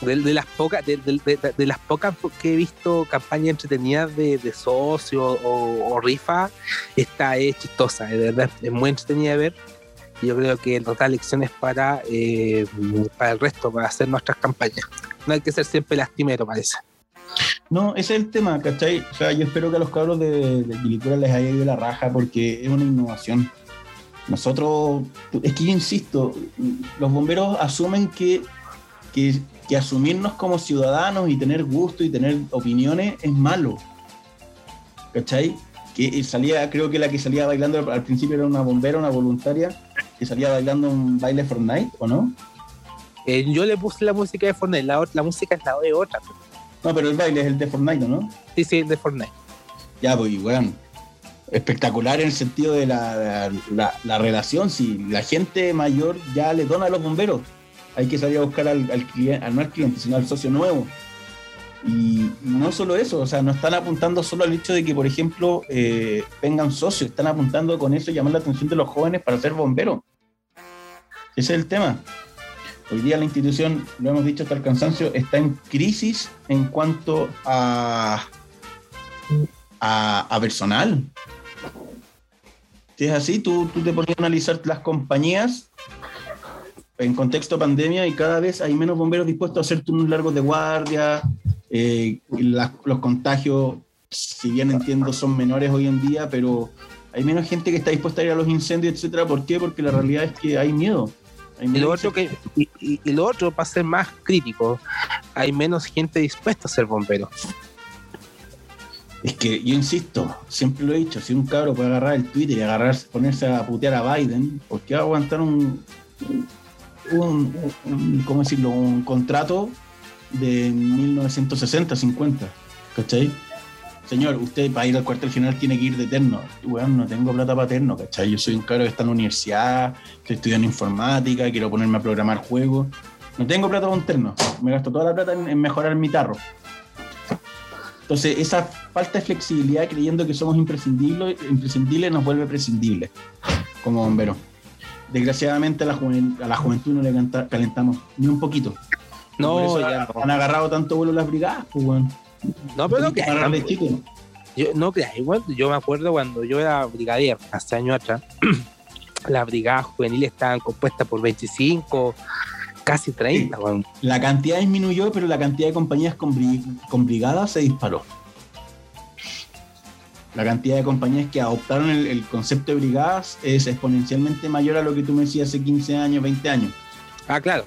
de, de las pocas, de, de- de- de las pocas que he visto campañas entretenidas de, socio o, o rifa, esta es chistosa, de verdad, es muy entretenida de ver. Yo creo que nos da lecciones para, eh, para el resto, para hacer nuestras campañas. No hay que ser siempre lastimero, parece. No, ese es el tema, ¿cachai? O sea, yo espero que a los cabros de, de les haya ido la raja porque es una innovación. Nosotros, es que insisto, los bomberos asumen que, que, asumirnos como ciudadanos y tener gusto y tener opiniones es malo. ¿Cachai? Que salía, creo que la que salía bailando al principio era una bombera, una voluntaria, que salía bailando un baile Fortnite, ¿o no? Eh, yo le puse la música de Fortnite, la, la música es la de otra. No, pero el baile es el de Fortnite, ¿o ¿no? Sí, sí, de Fortnite. Ya, pues, weón. Espectacular en el sentido de la, la, la- la relación. Si la gente mayor ya le dona a los bomberos, hay que salir a buscar al, al cliente, no al cliente, sino al socio nuevo. Y no solo eso, o sea, no están apuntando solo al hecho de que, por ejemplo, eh, vengan socios, están apuntando con eso llamar la atención de los jóvenes para ser bomberos. Ese es el tema. Hoy día la institución, lo hemos dicho hasta el cansancio, está en crisis en cuanto a, a, a personal. Si es así, tú, tú te pones a analizar las compañías en contexto pandemia y cada vez hay menos bomberos dispuestos a hacer turnos largos de guardia. eh, y las- los contagios, si bien entiendo, son menores hoy en día, pero hay menos gente que está dispuesta a ir a los incendios, etcétera. ¿Por qué? Porque la realidad es que hay miedo. Y lo otro, que, y, y- lo otro, para ser más crítico, hay menos gente dispuesta a ser bombero. Es que yo insisto, siempre lo he dicho, si un cabro puede agarrar el Twitter y agarrar, ponerse a putear a Biden, ¿por qué va a aguantar un, un, un- un- ¿cómo decirlo? un contrato de 1960, 50? ¿Cachai? Señor, usted para ir al cuartel general tiene que ir de eterno. Weón, no tengo plata para eterno, ¿cachai? Yo soy un cabro que está en la universidad, estoy estudiando informática, quiero ponerme a programar juegos. No tengo plata para un terno. Me gasto toda la plata en, en mejorar mi tarro. Entonces, esa falta de flexibilidad creyendo que somos imprescindibles, imprescindibles nos vuelve prescindibles como bomberos. Desgraciadamente a la, juven- a la juventud no le calentamos ni un poquito. Por No, eso ya han agarrado tanto vuelo las brigadas, pues, weón. No, pero no chico. yo, no creáis, igual, yo me acuerdo cuando yo era brigadier, hace años atrás, las brigadas juveniles estaban compuestas por 25, casi 30, weón. La cantidad disminuyó, pero la cantidad de compañías con, bri- con brigadas se disparó. La cantidad de compañías que adoptaron el, el concepto de brigadas es exponencialmente mayor a lo que tú me decías hace 15 años, 20 años. Ah, claro.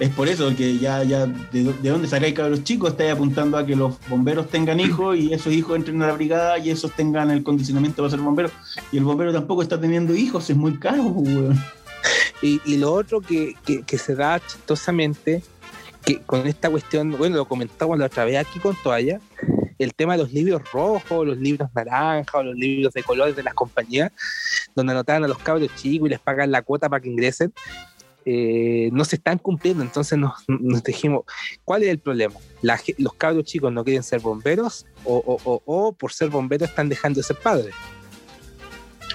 Es por eso que ya, ya de, de dónde sacáis cabros chicos, estáis apuntando a que los bomberos tengan hijos y esos hijos entren a la brigada y esos tengan el condicionamiento para ser bomberos. Y el bombero tampoco está teniendo hijos, es muy caro, pues, weón. Y, y lo otro que, que- que se da chistosamente, que con esta cuestión, bueno, lo comentamos la otra vez aquí con Toalla, el tema de los libros rojos, los libros naranjas o los libros de colores de las compañías, donde anotaban a los cabros chicos y les pagan la cuota para que ingresen, eh, no se están cumpliendo. Entonces nos, dijimos, ¿cuál es el problema? Los cabros chicos no quieren ser bomberos o, por ser bomberos están dejando de ser padres.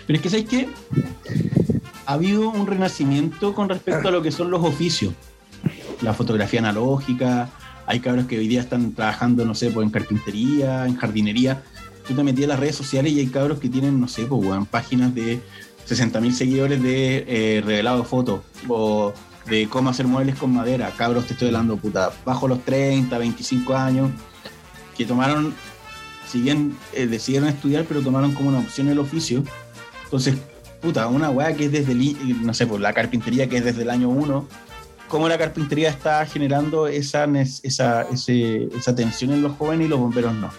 Pero es que, ¿sabes qué? Ha habido un renacimiento con respecto a lo que son los oficios. La fotografía analógica, hay cabros que hoy día están trabajando, no sé, pues en carpintería, en jardinería. Tú te metías a las redes sociales y hay cabros que tienen, no sé, pues, weón, páginas de 60.000 seguidores de eh, revelado fotos o de cómo hacer muebles con madera. Cabros, te estoy hablando, puta, bajo los 30, 25 años, que tomaron, si bien eh, decidieron estudiar, pero tomaron como una opción el oficio. Entonces, puta, una weá que es desde, el no sé, pues la carpintería que es desde el año 1, cómo la carpintería está generando esa, esa, ese- esa tensión en los jóvenes y los bomberos no.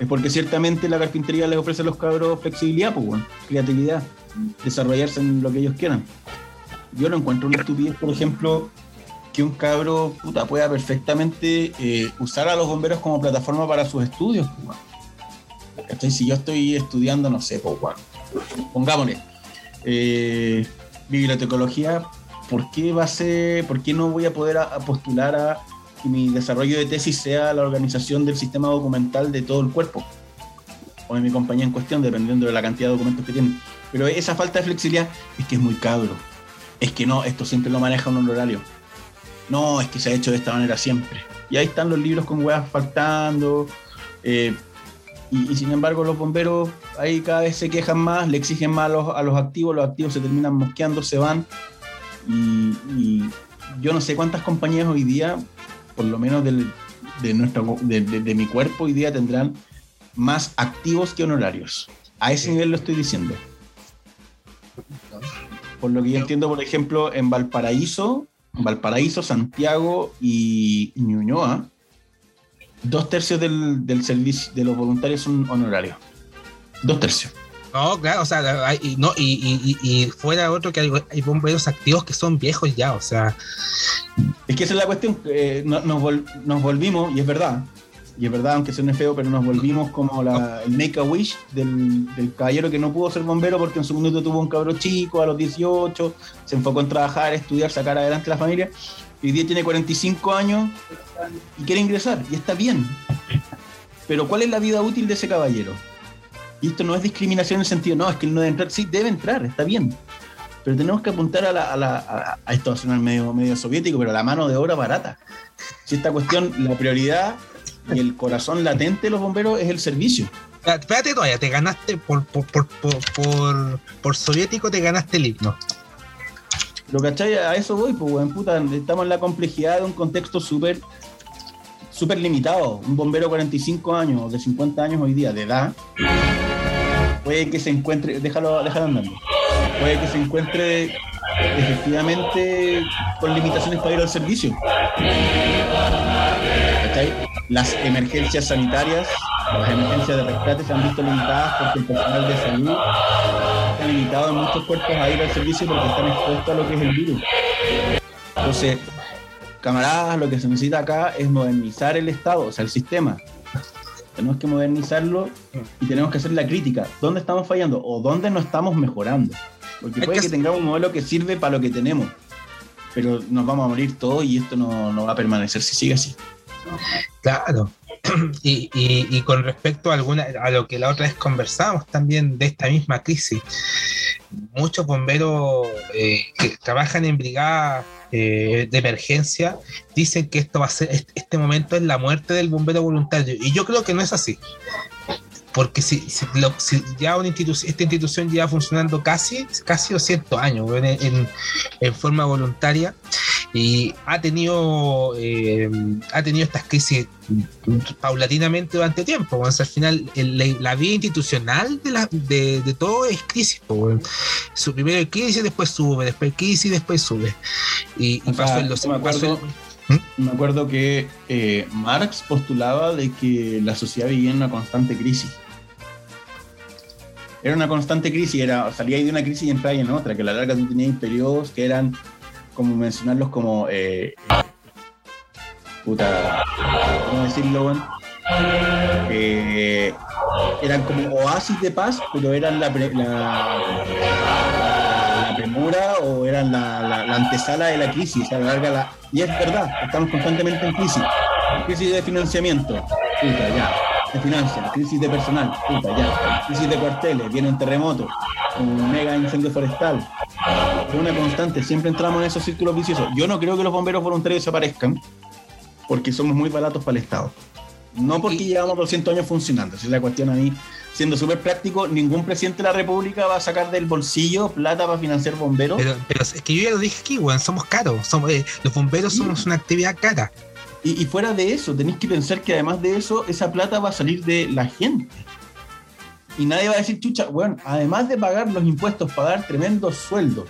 Es porque ciertamente la carpintería les ofrece a los cabros flexibilidad, pues, creatividad, desarrollarse en lo que ellos quieran. Yo no encuentro una estupidez, por ejemplo, que un cabro puta, pueda perfectamente eh, usar a los bomberos como plataforma para sus estudios. pues. Si yo estoy estudiando, no sé, pues, pongámosle, eh, bibliotecología, ¿por qué va a ser, por qué no voy a poder a postular a que mi desarrollo de tesis sea la organización del sistema documental de todo el cuerpo? O de mi compañía en cuestión, dependiendo de la cantidad de documentos que tienen. Pero esa falta de flexibilidad es que es muy cabro. Es que no, esto siempre lo maneja un honorario. No, es que se ha hecho de esta manera siempre. Y ahí están los libros con weas faltando. eh, y, sin embargo, los bomberos ahí cada vez se quejan más, le exigen más a los, a los activos, los activos se terminan mosqueando, se van. Y yo no sé cuántas compañías hoy día, por lo menos del- de, nuestro, de, de- de mi cuerpo, hoy día tendrán más activos que honorarios. A ese nivel lo estoy diciendo. Por lo que yo entiendo, por ejemplo, en Valparaíso, Valparaíso, Santiago y Ñuñoa, dos tercios del, del servicio de los voluntarios son honorarios. Dos tercios. No, claro, o sea, hay- y, no, y, y, y- y fuera otro que hay, hay bomberos activos que son viejos ya, o sea, Es que esa es la cuestión. eh, no- nos, vol- nos volvimos, y es verdad, y es verdad, aunque suene feo, pero nos volvimos como la, el make a wish del, del caballero que no pudo ser bombero porque en su minuto tuvo un cabro chico a los 18, se enfocó en trabajar, estudiar, sacar adelante la familia. Y hoy día tiene 45 años y quiere ingresar, y está bien. Pero ¿cuál es la vida útil de ese caballero? Y esto no es discriminación en el sentido, no, es que él no debe entrar, sí, debe entrar, está bien. Pero tenemos que apuntar a, la, a, la, a, a esto va a sonar medio, medio soviético, pero a la mano de obra barata. Si esta cuestión, la prioridad y el corazón latente de los bomberos es el servicio. espérate, espérate todavía, te ganaste por, por, por, por, por, por soviético, te ganaste el himno. ¿Lo cachai? A eso voy, pues, weón, puta, estamos en la complejidad de un contexto súper súper limitado. Un bombero de 45 años o de 50 años hoy día de edad puede que se encuentre, déjalo, déjalo andando, puede que se encuentre efectivamente con limitaciones para ir al servicio. Las emergencias sanitarias, las emergencias de rescate se han visto limitadas porque el personal de salud está limitado en muchos cuerpos a ir al servicio porque están expuestos a lo que es el virus. Entonces, camaradas, lo que se necesita acá es modernizar el Estado, o sea, el sistema. Tenemos que modernizarlo y tenemos que hacer la crítica. ¿Dónde estamos fallando o dónde no estamos mejorando? Porque puede que que tengamos un modelo que sirve para lo que tenemos, pero nos vamos a morir todos y esto no, no va a permanecer si sigue así. Claro. Y, y- y con respecto a, alguna, a lo que la otra vez conversamos también de esta misma crisis, muchos bomberos eh, que trabajan en brigadas eh, de emergencia dicen que esto va a ser, este, este momento es la muerte del bombero voluntario. Y yo creo que no es así. Porque si, si lo- si ya una institución, esta institución lleva funcionando casi, casi 200 años en, en- en forma voluntaria y ha tenido eh, ha tenido estas crisis paulatinamente durante tiempo. bueno, o sea, al final el- la, la vida institucional de, la, de, de todo es crisis. Su primero es crisis, después sube, después crisis, después sube. Y, pasó en los me acuerdo- Me acuerdo que eh, Marx postulaba de que la sociedad vivía en una constante crisis. Era una constante crisis, era, salía de una crisis y entraba en otra, que a la larga tú tenías periodos que eran, como mencionarlos como, eh, puta, ¿cómo decirlo? Eh, eran como oasis de paz, pero eran la, pre- la, la premura o eran la, la- la antesala de la crisis. A la larga la, y es verdad, estamos constantemente en crisis. Crisis de financiamiento, puta, ya. De financia, crisis de personal, puta, ya. Crisis de cuarteles, viene un terremoto, un mega incendio forestal. Es una constante, siempre entramos en esos círculos viciosos. Yo no creo que los bomberos voluntarios desaparezcan, porque somos muy baratos para el Estado. No porque Y- llevamos 200 años funcionando, esa es la cuestión a mí. Siendo súper práctico, ningún presidente de la República va a sacar del bolsillo plata para financiar bomberos. pero, pero es que yo ya lo dije aquí, weón, somos caros. Somos, eh, los bomberos somos una actividad cara. Y, y fuera de eso, tenéis que pensar que además de eso, esa plata va a salir de la gente. Y nadie va a decir, chucha, bueno, además de pagar los impuestos, pagar tremendos sueldos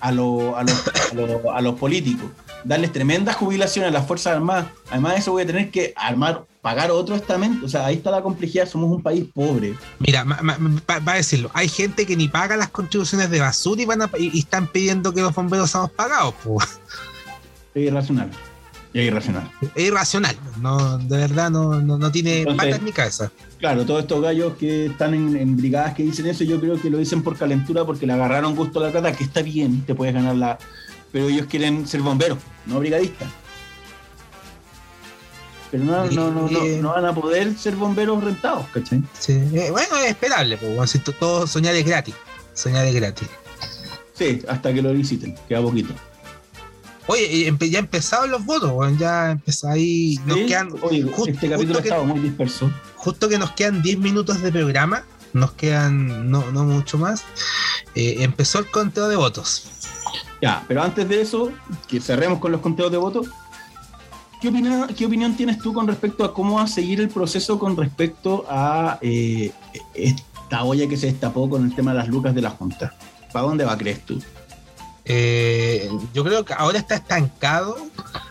a, lo- a, los, a, los- a los políticos, darles tremendas jubilaciones a las Fuerzas Armadas, además de eso voy a tener que armar, pagar otro estamento. O sea, ahí está la complejidad, somos un país pobre. Mira, ma- ma- va, va a decirlo, hay gente que ni paga las contribuciones de basura y, van a- y- y están pidiendo que los bomberos seamos pagados. pues. Es irracional. Es irracional. Es irracional, no, de verdad no, no, no tiene Entonces- patas ni cabeza. Claro, todos estos gallos que están en, en brigadas que dicen eso, yo creo que lo dicen por calentura porque le agarraron gusto a la plata, que está bien, te puedes ganar la. Pero ellos quieren ser bomberos, no brigadistas. Pero no, no, no, no, no van a poder ser bomberos rentados, ¿cachai? Sí, eh, bueno, es esperable, pues, si to- todo soñar es gratis. Soñar es gratis. Sí, hasta que lo liciten, queda poquito. Oye, ya empezaron los votos, ya empezó ahí. Nos Sí, quedan, Oye, este capítulo justo ha que- estado muy disperso. justo que nos quedan 10 minutos de programa, nos quedan no, no mucho más. eh, empezó el conteo de votos. Ya, pero antes de eso, que cerremos con los conteos de votos. ¿Qué, opina- ¿Qué opinión tienes tú con respecto a cómo va a seguir el proceso con respecto a eh, esta olla que se destapó con el tema de las lucas de la Junta? ¿Para dónde va, crees tú? Eh, yo creo que ahora está estancado.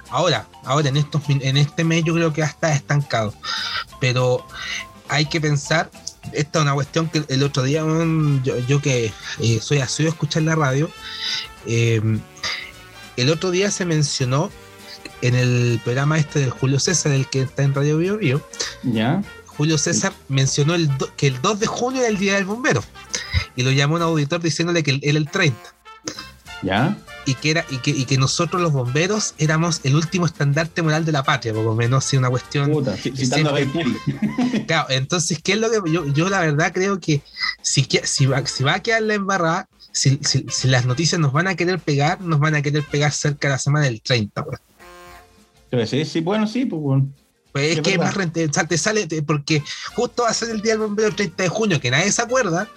Ahora, ahora en estos en este mes yo creo que está estancado. Pero hay que pensar, esta es una cuestión que el otro día, yo, yo que eh, soy asiduo a escuchar la radio, eh, el otro día se mencionó en el programa este del Julio César, el que está en Radio Bio Bio, ¿Ya? Julio César mencionó el do- que el 2 de junio era el Día del Bombero. Y lo llamó un auditor diciéndole que era el 30 ¿Ya? y que era y que, y que nosotros los bomberos éramos el último estandarte moral de la patria, por lo menos si una cuestión. Puta, siempre-. Claro, entonces, ¿qué es lo que yo, yo la verdad creo que si, si, va, si va a quedar la embarrada, si, si- si las noticias nos van a querer pegar, nos van a querer pegar cerca de la semana del 30, pues. Sí, sí, bueno, sí, pues bueno. Pues es Es que es más rentable, te sale, te- porque justo va a ser el día del bombero el 30 de junio, que nadie se acuerda,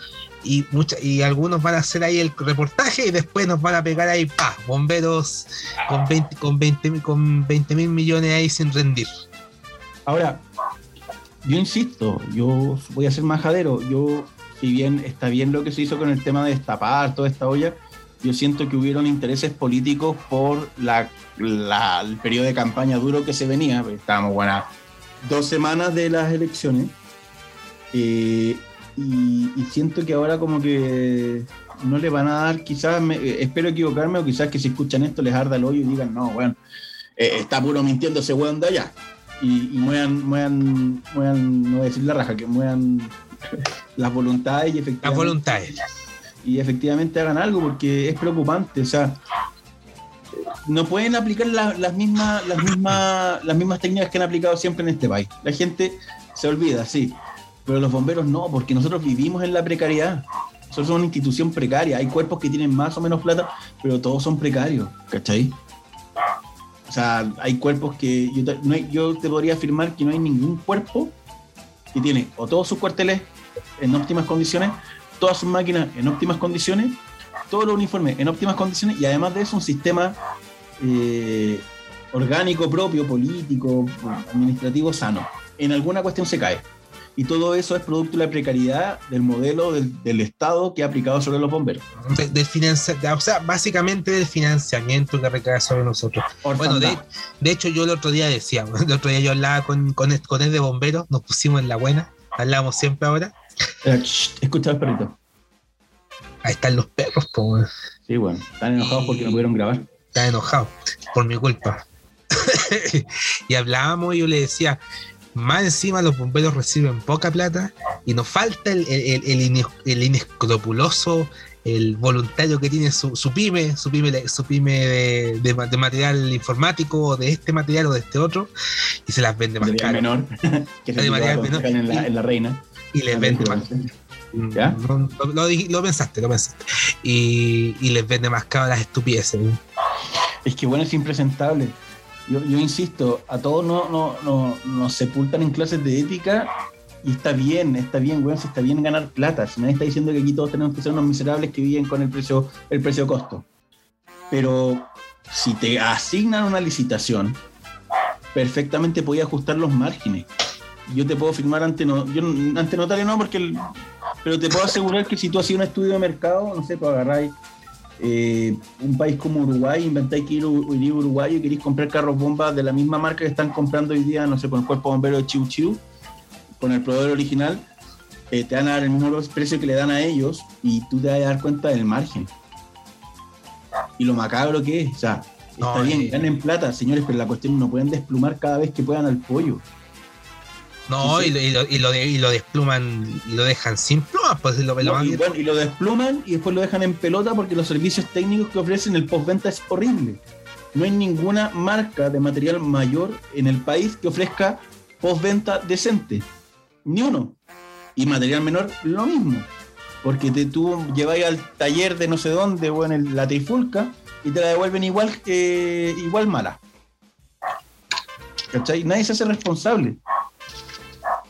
y mucha, y algunos van a hacer ahí el reportaje y después nos van a pegar ahí, pa, bomberos con 20 con 20 mil- con 20 mil millones ahí sin rendir. Ahora, yo insisto, yo voy a ser majadero. Yo si bien está bien lo que se hizo con el tema de destapar toda esta olla, yo siento que hubieron intereses políticos por la, la- el periodo de campaña duro que se venía. Estábamos, bueno, dos semanas de las elecciones. eh, y, y siento que ahora como que no le van a dar, quizás, me- eh, espero equivocarme, o quizás que si escuchan esto les arda el hoyo y digan, no, bueno, eh, está puro mintiendo ese weón de allá. Y, y muevan, muevan, muevan, no voy a decir la raja, que muevan las voluntades y efectivamente Las voluntades. y efectivamente hagan algo porque es preocupante. O sea, no pueden aplicar la- las, mismas, las, mismas, las mismas técnicas que han aplicado siempre en este país. La gente se olvida, sí, pero los bomberos no, porque nosotros vivimos en la precariedad. Nosotros somos una institución precaria. Hay cuerpos que tienen más o menos plata, pero todos son precarios, ¿cachai? O sea, hay cuerpos que yo te, no hay- yo te podría afirmar que no hay ningún cuerpo que tiene o todos sus cuarteles en óptimas condiciones, todas sus máquinas en óptimas condiciones, todos los uniformes en óptimas condiciones y además de eso un sistema eh, orgánico propio, político, administrativo sano. En alguna cuestión se cae. Y todo eso es producto de la precariedad del modelo del, del Estado que ha aplicado sobre los bomberos. De- del o sea, básicamente del financiamiento que recae sobre nosotros. Bueno, de, de hecho, yo el otro día decía, el otro día yo hablaba con, con, el- con el de bomberos, nos pusimos en la buena, hablábamos siempre ahora. Eh, Escucha al perrito. Ahí están los perros, pues, Sí, bueno, están enojados porque no pudieron grabar. están enojados por mi culpa. y hablábamos y yo le decía, más encima los bomberos reciben poca plata y nos falta el, el, el, ines- el inescrupuloso, el voluntario que tiene su, su pyme, su pyme, su pyme de, de ma- de material informático o de este material o de este otro y se las vende más caro. menor. que se material menor. en la, en la reina. Y les vende más ¿Ya? No, no, lo, lo pensaste, lo pensaste. Y, y les vende más caro las estupideces. Es que bueno, es impresentable. Yo, yo insisto, a todos no, no, no, nos sepultan en clases de ética y está bien, está bien, weón, si está bien ganar plata. Si nadie está diciendo que aquí todos tenemos que ser unos miserables que viven con el precio, el precio costo. Pero si te asignan una licitación, perfectamente podía ajustar los márgenes. Yo te puedo firmar ante, no, yo, ante notario no, porque el- pero te puedo asegurar que si tú hacías un estudio de mercado, no sé, pues agarráis eh, un país como Uruguay, inventáis que ir a Uruguay y queréis comprar carros bombas de la misma marca que están comprando hoy día, no sé, con el cuerpo bombero de Chiu Chiu, con el proveedor original, eh, te van a dar el mismo precio que le dan a ellos y tú te vas a dar cuenta del margen. Y lo macabro que es, o sea, No, está bien, ganen plata, señores, pero la cuestión es no pueden desplumar cada vez que puedan al pollo. No, sí. Y, lo, y, lo, y, lo despluman y lo dejan sin plumas, pues lo, lo van y, bueno, y lo despluman y después lo dejan en pelota porque los servicios técnicos que ofrecen el postventa es horrible. No hay ninguna marca de material mayor en el país que ofrezca postventa decente. Ni uno. Y material menor, lo mismo. Porque te, tú lleváis al taller de no sé dónde o en el- la trifulca y te la devuelven igual, que igual mala. ¿Cachai? Nadie se hace responsable.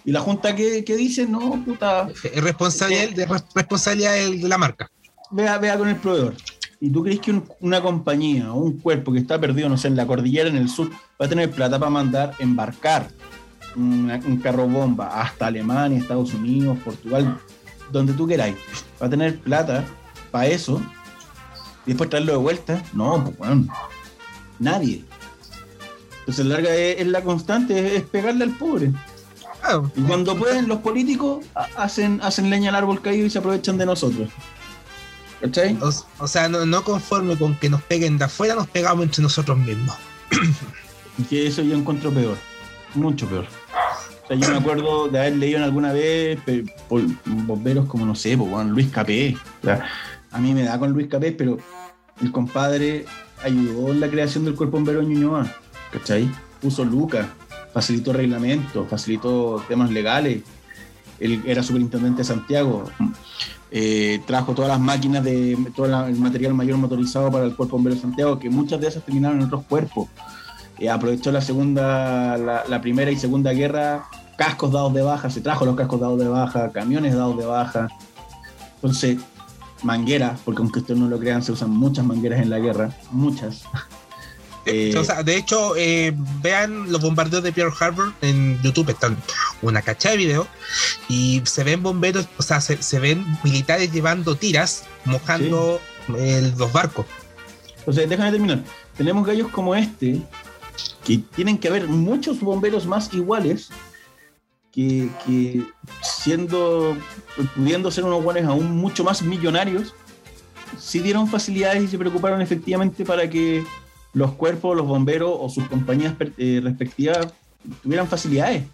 Y la junta que, que dice, no, puta, Es responsabilidad, de, responsabilidad de la marca. vea, vea con el proveedor. ¿Y tú crees que un- una compañía o un cuerpo que está perdido, no sé, en la cordillera, en el sur, va a tener plata para mandar, embarcar una- un carro bomba hasta Alemania, Estados Unidos, Portugal, donde tú queráis? ¿Va a tener plata para eso? ¿Y después traerlo de vuelta? No, pues bueno, nadie. Entonces, larga es, es la constante, es, es pegarle al pobre. Y cuando pueden, los políticos ha- hacen, hacen leña al árbol caído y se aprovechan de nosotros. ¿Cachai? o, o sea, no, no conforme con que nos peguen de afuera, nos pegamos entre nosotros mismos. Y que eso yo encuentro peor, mucho peor. O sea, yo me acuerdo de haber leído en alguna vez por bomberos como, no sé, pues, bueno, Luis Capé. O sea, a mí me da con Luis Capé, pero el compadre ayudó en la creación del cuerpo bombero de Ñuñoa, ¿cachai? Puso lucas, facilitó reglamentos, facilitó temas legales. Él era superintendente de Santiago. eh, trajo todas las máquinas de todo el material mayor motorizado para el cuerpo bombero de Santiago, que muchas de esas terminaron en otros cuerpos. Eh, aprovechó la segunda, la primera y segunda guerra, cascos dados de baja, se trajo los cascos dados de baja, camiones dados de baja. Entonces, mangueras, porque aunque ustedes no lo crean, se usan muchas mangueras en la guerra, muchas. Eh, O sea, de hecho, eh, vean los bombardeos de Pearl Harbor en YouTube, están una cachada de videos y se ven bomberos, o sea, se, se ven militares llevando tiras, mojando el- los barcos. Entonces, déjame terminar. Tenemos gallos como este, que tienen que haber muchos bomberos más iguales, que, que siendo, pudiendo ser unos guanes aún mucho más millonarios, sí dieron facilidades y se preocuparon efectivamente para que los cuerpos, los bomberos o sus compañías eh, respectivas tuvieran facilidades.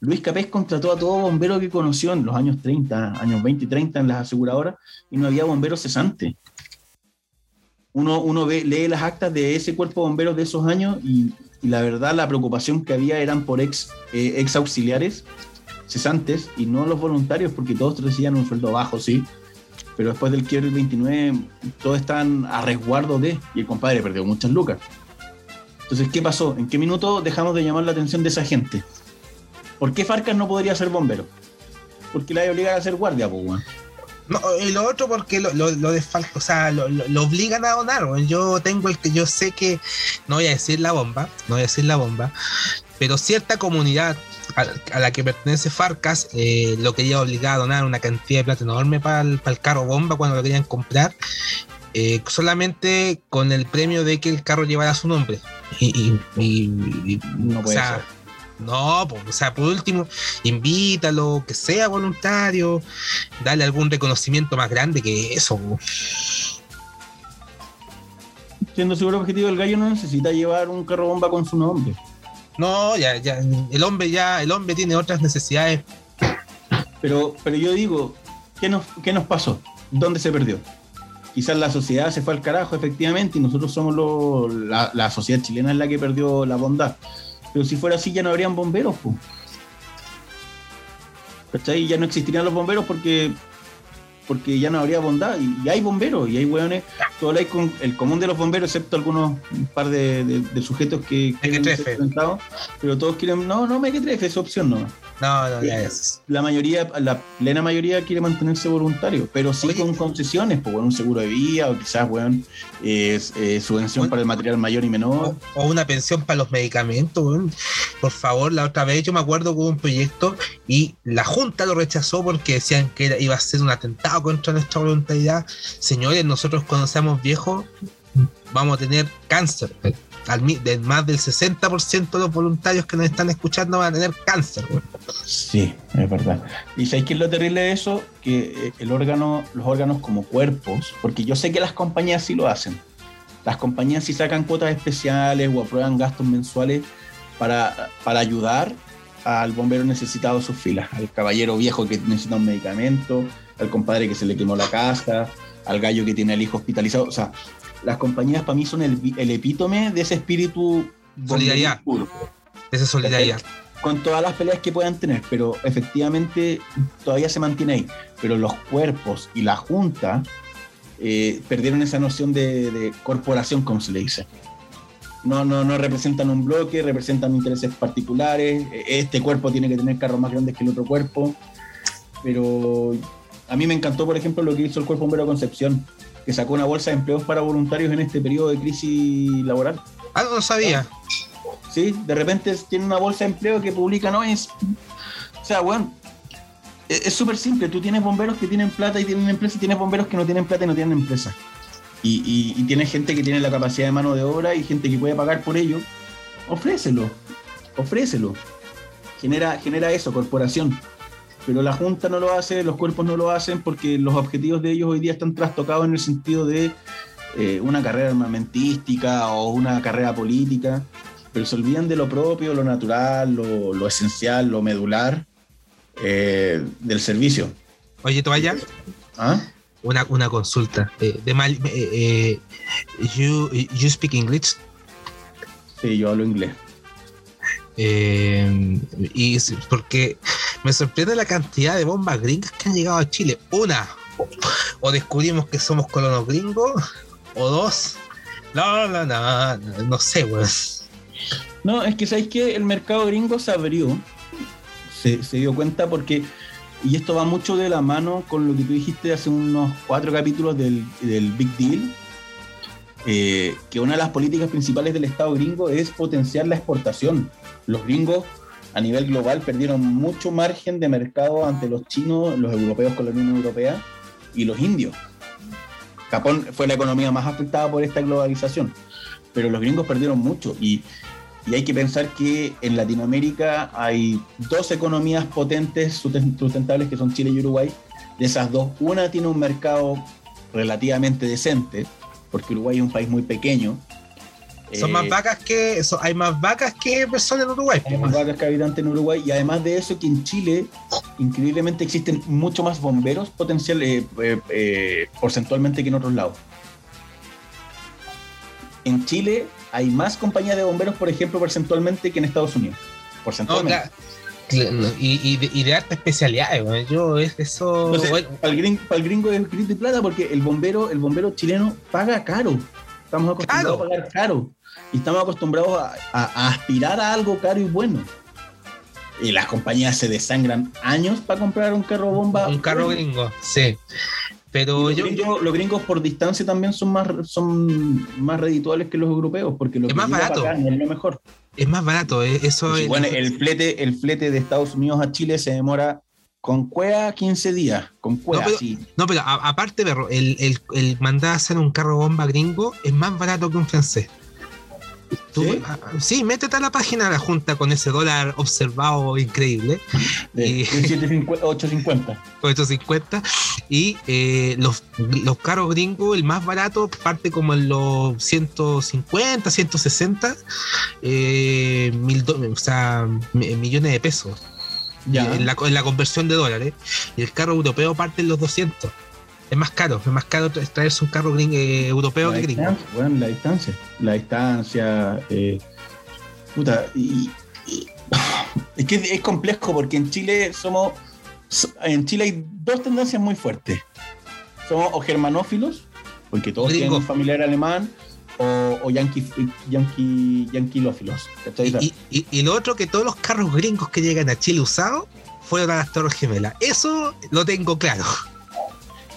Luis Capés contrató a todo bombero que conoció en los años 30, años 20 y 30 en las aseguradoras y no había bomberos cesantes uno, uno lee las actas de ese cuerpo de bomberos de esos años y, y la verdad la preocupación que había eran por ex, eh, ex auxiliares cesantes y no los voluntarios porque todos recibían un sueldo bajo, sí. Pero después del quiebre del 29 todos están a resguardo de y el compadre perdió muchas lucas. Entonces, ¿qué pasó? ¿En qué minuto dejamos de llamar la atención de esa gente? ¿Por qué Farcas no podría ser bombero? Porque la obligan a ser guardia, pues. No, y lo otro porque lo, lo, desfalca, o sea, lo, lo- obligan a donar. Yo tengo el que yo sé que, no voy a decir la bomba, no voy a decir la bomba, pero cierta comunidad a, a la que pertenece Farcas eh, lo quería obligar a donar una cantidad de plata enorme para el, para el carro bomba cuando lo querían comprar, eh, solamente con el premio de que el carro llevara su nombre. Y, y- y- y- No o puede sea, ser. no, pues, o sea, por último, invítalo, que sea voluntario, dale algún reconocimiento más grande que eso. Siendo seguro objetivo, el gallo no necesita llevar un carro bomba con su nombre. No, ya, ya, el hombre ya, el hombre tiene otras necesidades. Pero, pero yo digo, ¿qué nos, ¿qué nos pasó? ¿Dónde se perdió? Quizás la sociedad se fue al carajo, efectivamente, y nosotros somos lo- la, la sociedad chilena es la que perdió la bondad. Pero si fuera así, ya no habrían bomberos, pues. ¿Cachai? Ya no existirían los bomberos porque porque ya no habría bondad. Y, y hay bomberos, y hay hueones. Tú habláis con el común de los bomberos, excepto algunos un par de, de- de sujetos que ser Mequetrefe. enfrentados, pero todos quieren, no, no me trefe, es opción no No, no, ya es. la mayoría, la plena mayoría quiere mantenerse voluntario, pero sí Oye. con concesiones, pues bueno, un seguro de vida o quizás, weón, es, eh, subvención Bueno. para el material mayor y menor. O, o una pensión para los medicamentos, weón. Por favor, la otra vez yo me acuerdo que hubo un proyecto y la Junta lo rechazó porque decían que iba a ser un atentado contra nuestra voluntariedad. Señores, nosotros cuando seamos viejos vamos a tener cáncer. Al más del 60% de los voluntarios que nos están escuchando van a tener cáncer. Sí, es verdad. ¿Y sabéis qué es lo terrible de eso? Que eh, el órgano, los órganos como cuerpos, porque yo sé que las compañías sí lo hacen. Las compañías sí sacan cuotas especiales o aprueban gastos mensuales para, para ayudar al bombero necesitado de sus filas, al caballero viejo que necesita un medicamento, al compadre que se le quemó la casa, al gallo que tiene al hijo hospitalizado. O sea, las compañías para mí son el, epítome de ese espíritu Solidaridad. puro Esa solidaridad. con todas las peleas que puedan tener, pero efectivamente todavía se mantiene ahí. Pero los cuerpos y la junta eh, perdieron esa noción de, de corporación, como se le dice. No, no, no representan un bloque, representan intereses particulares. Este cuerpo tiene que tener carros más grandes que el otro cuerpo. Pero a mí me encantó, por ejemplo, lo que hizo el Cuerpo Bombero Concepción, que sacó una bolsa de empleos para voluntarios en este periodo de crisis laboral. Ah, no sabía. ¿sí? De repente tiene una bolsa de empleo que publica, no es. O sea, bueno, es es súper simple. Tú tienes bomberos que tienen plata y tienen empresa, y tienes bomberos que no tienen plata y no tienen empresa. Y, y, y tienes gente que tiene la capacidad de mano de obra y gente que puede pagar por ello. Ofrécelo, ofrécelo. Genera, genera eso, corporación. Pero la Junta no lo hace, los cuerpos no lo hacen porque los objetivos de ellos hoy día están trastocados en el sentido de eh, una carrera armamentística o una carrera política pero se olvidan de lo propio, lo natural, lo, lo esencial, lo medular eh, del servicio. Oye, Toalla, ¿Ah? una, una consulta. Eh, de mal, eh, eh, you, you speak English? Sí, yo hablo inglés. Eh, y porque me sorprende la cantidad de bombas gringas que han llegado a Chile. Una, o descubrimos que somos colonos gringos, o dos, no, no, no, no, sé, weón. No, es que sabéis que el mercado gringo se abrió, se, se dio cuenta porque, y esto va mucho de la mano con lo que tú dijiste hace unos cuatro capítulos del, del Big Deal, eh, que una de las políticas principales del Estado gringo es potenciar la exportación. Los gringos a nivel global perdieron mucho margen de mercado ante los chinos, los europeos con la Unión Europea y los indios. Japón fue la economía más afectada por esta globalización, pero los gringos perdieron mucho y, y hay que pensar que en Latinoamérica hay dos economías potentes sustentables que son Chile y Uruguay. De esas dos, una tiene un mercado relativamente decente, porque Uruguay es un país muy pequeño. Son Eh, más vacas que. son- hay más vacas que personas en Uruguay. hay más vacas que habitantes en Uruguay y además de eso que en Chile increíblemente existen mucho más bomberos potencial, eh, eh, eh, porcentualmente que en otros lados. En Chile hay más compañías de bomberos, por ejemplo, porcentualmente que en Estados Unidos. No, Porcentualmente. claro. Y, y, de, y de harta especialidades. Yo, es eso. Entonces, bueno, para, el gringo, para el gringo es grito y plata porque el bombero, el bombero chileno paga caro. Estamos acostumbrados a pagar caro. Y estamos acostumbrados a, a- a aspirar a algo caro y bueno. Y las compañías se desangran años para comprar un carro bomba. un carro bueno. gringo, sí. Pero Los, yo. gringos, los gringos por distancia también son más, son más redituables que los europeos, porque lo Es que más barato. acá es lo mejor. Es más barato, eh, eso Y es. bueno, el flete, el flete de Estados Unidos a Chile se demora con cuea 15 días, con No, pero- sí. No, pero a- aparte, perro, el, el, el mandar a hacer un carro bomba gringo es más barato que un francés. Tú- ¿Sí? sí, métete a la página de la Junta con ese dólar observado increíble, De Y- 750, 850. con estos 50, y eh, los, los carros gringos, el más barato, parte como en los 150, 160, eh, mil o sea, mi- millones de pesos. Ya. en la, en la conversión de dólares. Y el carro europeo parte en los 200. Es más caro, es más caro tra- traerse un carro gring- eh, europeo la que gringo. bueno, la distancia. La distancia. eh, puta, y, y- es que es complejo porque en Chile somos. so- En Chile hay dos tendencias muy fuertes. Somos o germanófilos, porque todos Gringo. tienen un familiar alemán, o, o yanqui, yanqui, yanquilófilos. ¿cachai? Y, y- y lo otro que todos los carros gringos que llegan a Chile usados fueron a las Torres Gemelas. Eso lo tengo claro.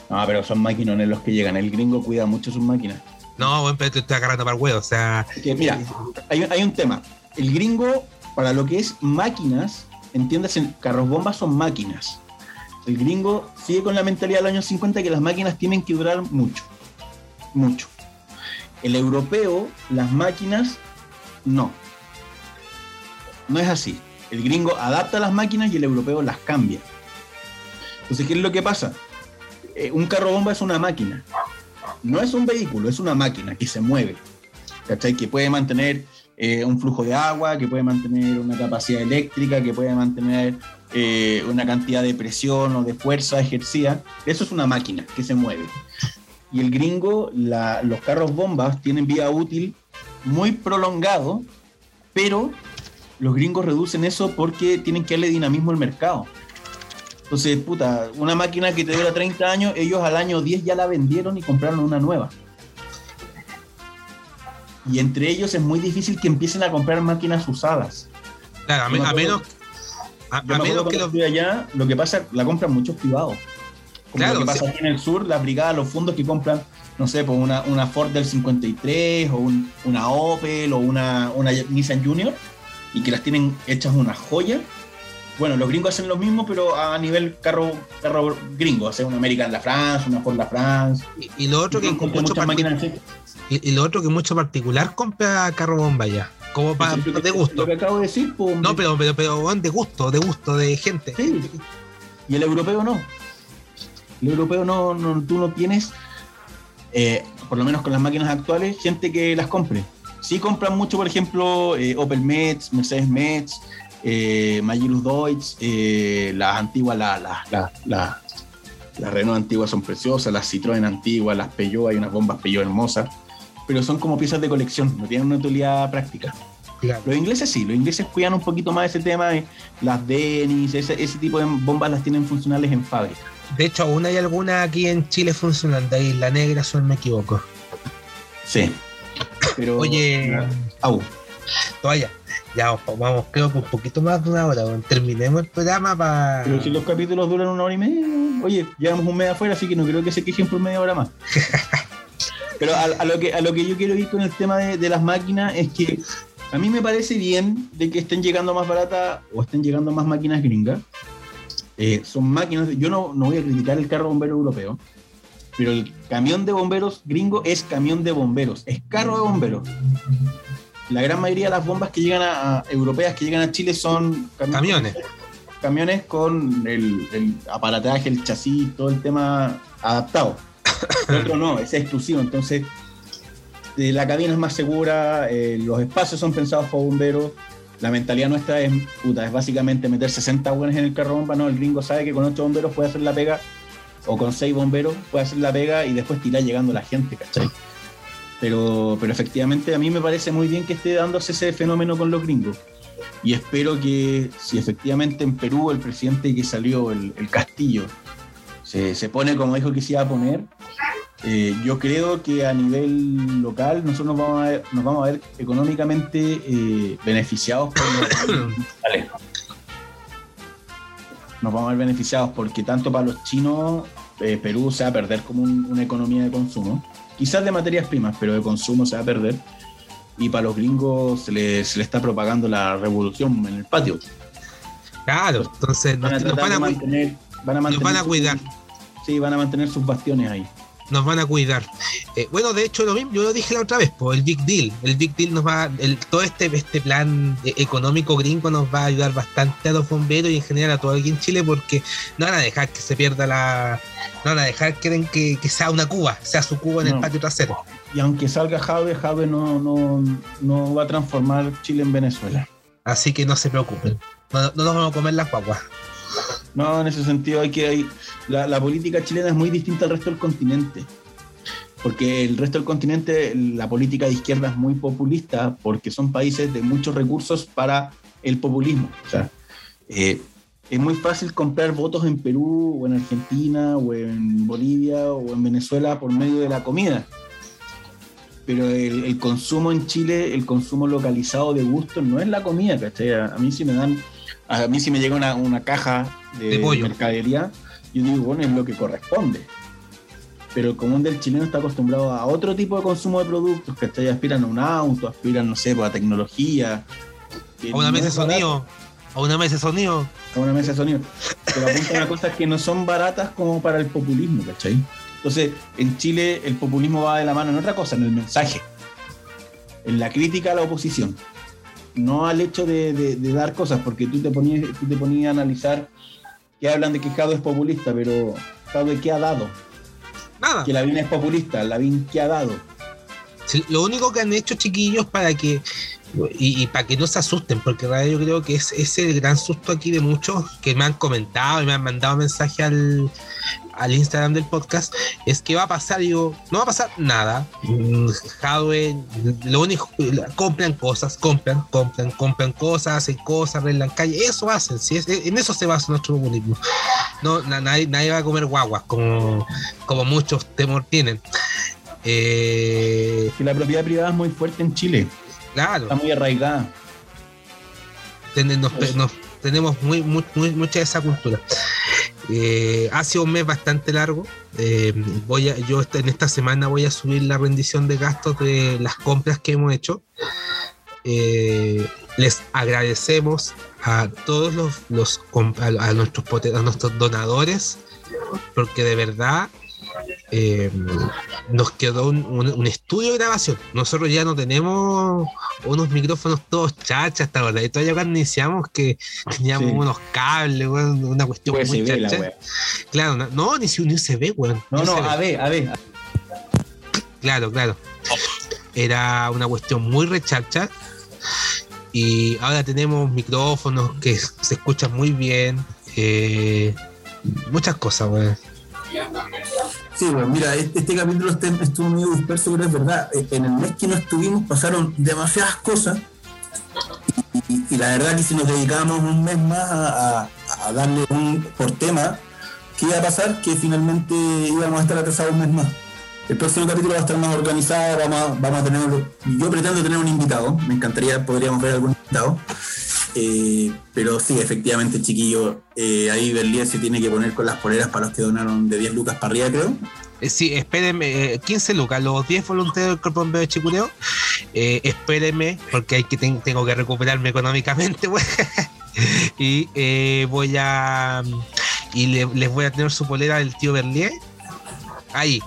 No, pero son maquinones los que llegan. El gringo cuida mucho sus máquinas. No, bueno, pero te estoy agarrando para el huevo. O sea, Que, mira, hay, un- hay un tema. El gringo, para lo que es máquinas, entiéndase, carros bombas son máquinas. El gringo sigue con la mentalidad del año 50 que las máquinas tienen que durar mucho. Mucho. El europeo, las máquinas, no. No es así. El gringo adapta las máquinas y el europeo las cambia. Entonces, ¿qué es lo que pasa? Eh, un carro bomba es una máquina. No es un vehículo, es una máquina que se mueve. ¿cachai? Que puede mantener eh, un flujo de agua, que puede mantener una capacidad eléctrica, que puede mantener eh, una cantidad de presión o de fuerza ejercida. Eso es una máquina que se mueve. Y el gringo, los carros bombas tienen vida útil muy prolongado, pero los gringos reducen eso porque tienen que darle dinamismo al mercado. Entonces, puta, una máquina que te dura 30 años, ellos al año 10 ya la vendieron y compraron una nueva. Y entre ellos es muy difícil que empiecen a comprar máquinas usadas. claro, a, me- Yo me a acuerdo- menos, a, a me menos que los. fui allá, lo que pasa, la compran muchos privados. Como Claro, lo que pasa sí. aquí en el sur, las brigadas, los fondos que compran, no sé, pues una, una Ford del 53 o un- una Opel o una, una Nissan Junior y que las tienen hechas una joya. Bueno, los gringos hacen lo mismo, pero a nivel carro, carro gringo, hacen una American La France, una Ford La France. Y, y lo otro que mucho y, y lo otro que mucho particular compra carro bomba ya. Como para de gusto. Lo que acabo de decir, pues, No, pero, pero, pero de gusto, de gusto, de gente. Sí. Y el europeo no. El europeo no, no- tú no tienes, eh, por lo menos con las máquinas actuales, gente que las compre. Sí compran mucho, por ejemplo, eh, Opel Metz, Mercedes Metz, eh, Magirus Deutz, eh, las antiguas, la- la- la- la- las Renault antiguas son preciosas, las Citroën antiguas, las Peugeot, hay unas bombas Peugeot hermosas, pero son como piezas de colección, no tienen una utilidad práctica. Claro. Los ingleses sí, los ingleses cuidan un poquito más ese tema de las Denis, ese, ese tipo de bombas las tienen funcionales en fábrica. De hecho, aún hay alguna aquí en Chile funcionando. Ahí, la negra, si no me equivoco. Sí. Pero. Oye, Au. Vaya, ya vamos, creo que un poquito más de una hora. Terminemos el programa para. Pero si los capítulos duran una hora y media. Oye, llevamos un mes afuera, así que no creo que se quejen por media hora más. Pero a, a lo que, a lo que yo quiero ir con el tema de, de las máquinas es que a mí me parece bien de que estén llegando más baratas o estén llegando más máquinas gringas. Eh, son máquinas, yo no, no voy a criticar el carro bombero europeo, pero el camión de bomberos gringo es camión de bomberos, es carro de bomberos. La gran mayoría de las bombas que llegan a, a- europeas que llegan a Chile son Camiones. camiones con el, el aparataje, el chasis, todo el tema adaptado. El otro no, es exclusivo. Entonces, eh, la cabina es más segura, eh, los espacios son pensados para bomberos. La mentalidad nuestra es, puta, es básicamente meter 60 buenos en el carro bomba. No, el gringo sabe que con 8 bomberos puede hacer la pega, o con 6 bomberos puede hacer la pega y después tirar llegando la gente, ¿cachai? Pero, pero efectivamente a mí me parece muy bien que esté dándose ese fenómeno con los gringos. Y espero que si efectivamente en Perú el presidente que salió, el, el Castillo, se, se pone como dijo que se iba a poner, eh, yo creo que a nivel local nosotros nos vamos a ver, nos vamos a ver económicamente eh, beneficiados por los. Nos vamos a ver beneficiados porque tanto para los chinos eh, Perú se va a perder como un- una economía de consumo, quizás de materias primas, pero de consumo se va a perder. Y para los gringos se le, se le está propagando la revolución en el patio. Claro, entonces nos, Van a nos van a, mantener, van a nos mantener van a sus- cuidar. Sí, van a mantener sus bastiones ahí. Nos van a cuidar. Eh, bueno, de hecho, lo mismo, yo lo dije la otra vez, pues, el Big Deal. El Big Deal nos va, el, todo este, este plan eh, económico gringo nos va a ayudar bastante a los bomberos y en general a todo aquí en Chile porque no van a dejar que se pierda la. No van a dejar que, que, que sea una Cuba, sea su Cuba en el patio trasero. Y aunque salga Jave, Jave no, no, no va a transformar Chile en Venezuela. Así que no se preocupen. No, no nos vamos a comer las guaguas. No, en ese sentido hay que la, política chilena es muy distinta al resto del continente. Porque el resto del continente, la política de izquierda es muy populista, porque son países de muchos recursos para el populismo. O sea, eh, es muy fácil comprar votos en Perú, o en Argentina, o en Bolivia, o en Venezuela por medio de la comida. Pero el, consumo en Chile, el consumo localizado de gusto, no es la comida, ¿cachai? A, mí si me dan, a mí si me llega una, una caja de, De pollo. mercadería, yo digo, bueno, es lo que corresponde. Pero el común del chileno está acostumbrado a otro tipo de consumo de productos, ¿cachai? Aspiran a un auto, aspiran, no sé, pues, a tecnología. que A una no mesa de sonido. A una mesa de sonido. A una mesa de sonido. Pero apuntan a cosas que no son baratas como para el populismo, ¿cachai? Entonces, en Chile el populismo va de la mano en otra cosa, en el mensaje, en la crítica a la oposición, no al hecho de, de- de dar cosas, porque tú te ponías, tú te ponías a analizar que hablan de que Jado es populista, pero Jado ¿qué ha dado? Nada. Que Lavín es populista, Lavín ¿qué ha dado? Sí, Lo único que han hecho, chiquillos, para que. Y, y para que no se asusten, porque en realidad yo creo que es, es el gran susto aquí de muchos que me han comentado y me han mandado mensaje al, al Instagram del podcast, es que va a pasar, digo, no va a pasar nada. Mm, Jadwe, lo único, compran cosas, compran, compran, compran cosas, hacen cosas, arreglan calle, eso hacen, ¿sí? En eso se basa nuestro populismo. No, na- nadie, nadie va a comer guaguas, como, como muchos temor tienen. Eh, Que la propiedad privada es muy fuerte en Chile, claro. está muy arraigada. Nos- nos- tenemos muy, muy, mucha de esa cultura. Eh, ha sido un mes bastante largo. Eh, voy a, yo esta- en esta semana voy a subir la rendición de gastos de las compras que hemos hecho. Eh, les agradecemos a todos los, los a, a nuestros a nuestros donadores porque de verdad eh, nos quedó un, un- un estudio de grabación. Nosotros ya no tenemos unos micrófonos todos chachas hasta ahora. Y todavía cuando iniciamos que teníamos Sí. unos cables, weón, una cuestión Pues muy ve chacha. Claro, no, no, ni si ni se ve, weón. No, no, a ver, a ver. Claro, claro. Era una cuestión muy rechacha. Y ahora tenemos micrófonos que se escuchan muy bien. eh, muchas cosas, weón. Sí, bueno, mira, este, este capítulo está- estuvo medio disperso, pero es verdad. eh, En el mes que no estuvimos pasaron demasiadas cosas. Y, la verdad que si nos dedicábamos un mes más a- a darle un por tema, ¿qué iba a pasar? Que finalmente íbamos a estar atrasados un mes más. El próximo capítulo va a estar más organizado, vamos a, vamos a tener, yo pretendo tener un invitado, me encantaría, podríamos ver algún invitado. Eh, pero sí, efectivamente, chiquillo, eh, ahí Berlín se tiene que poner con las poleras para los que donaron de 10 lucas para arriba, creo. eh, sí, espérenme, eh, 15 lucas, los 10 voluntarios del Cuerpo de Chicureo. Eh, espérenme, porque hay que ten- tengo que recuperarme económicamente, pues. y voy a. Y le- les voy a tener su polera del tío Berlier. Ahí.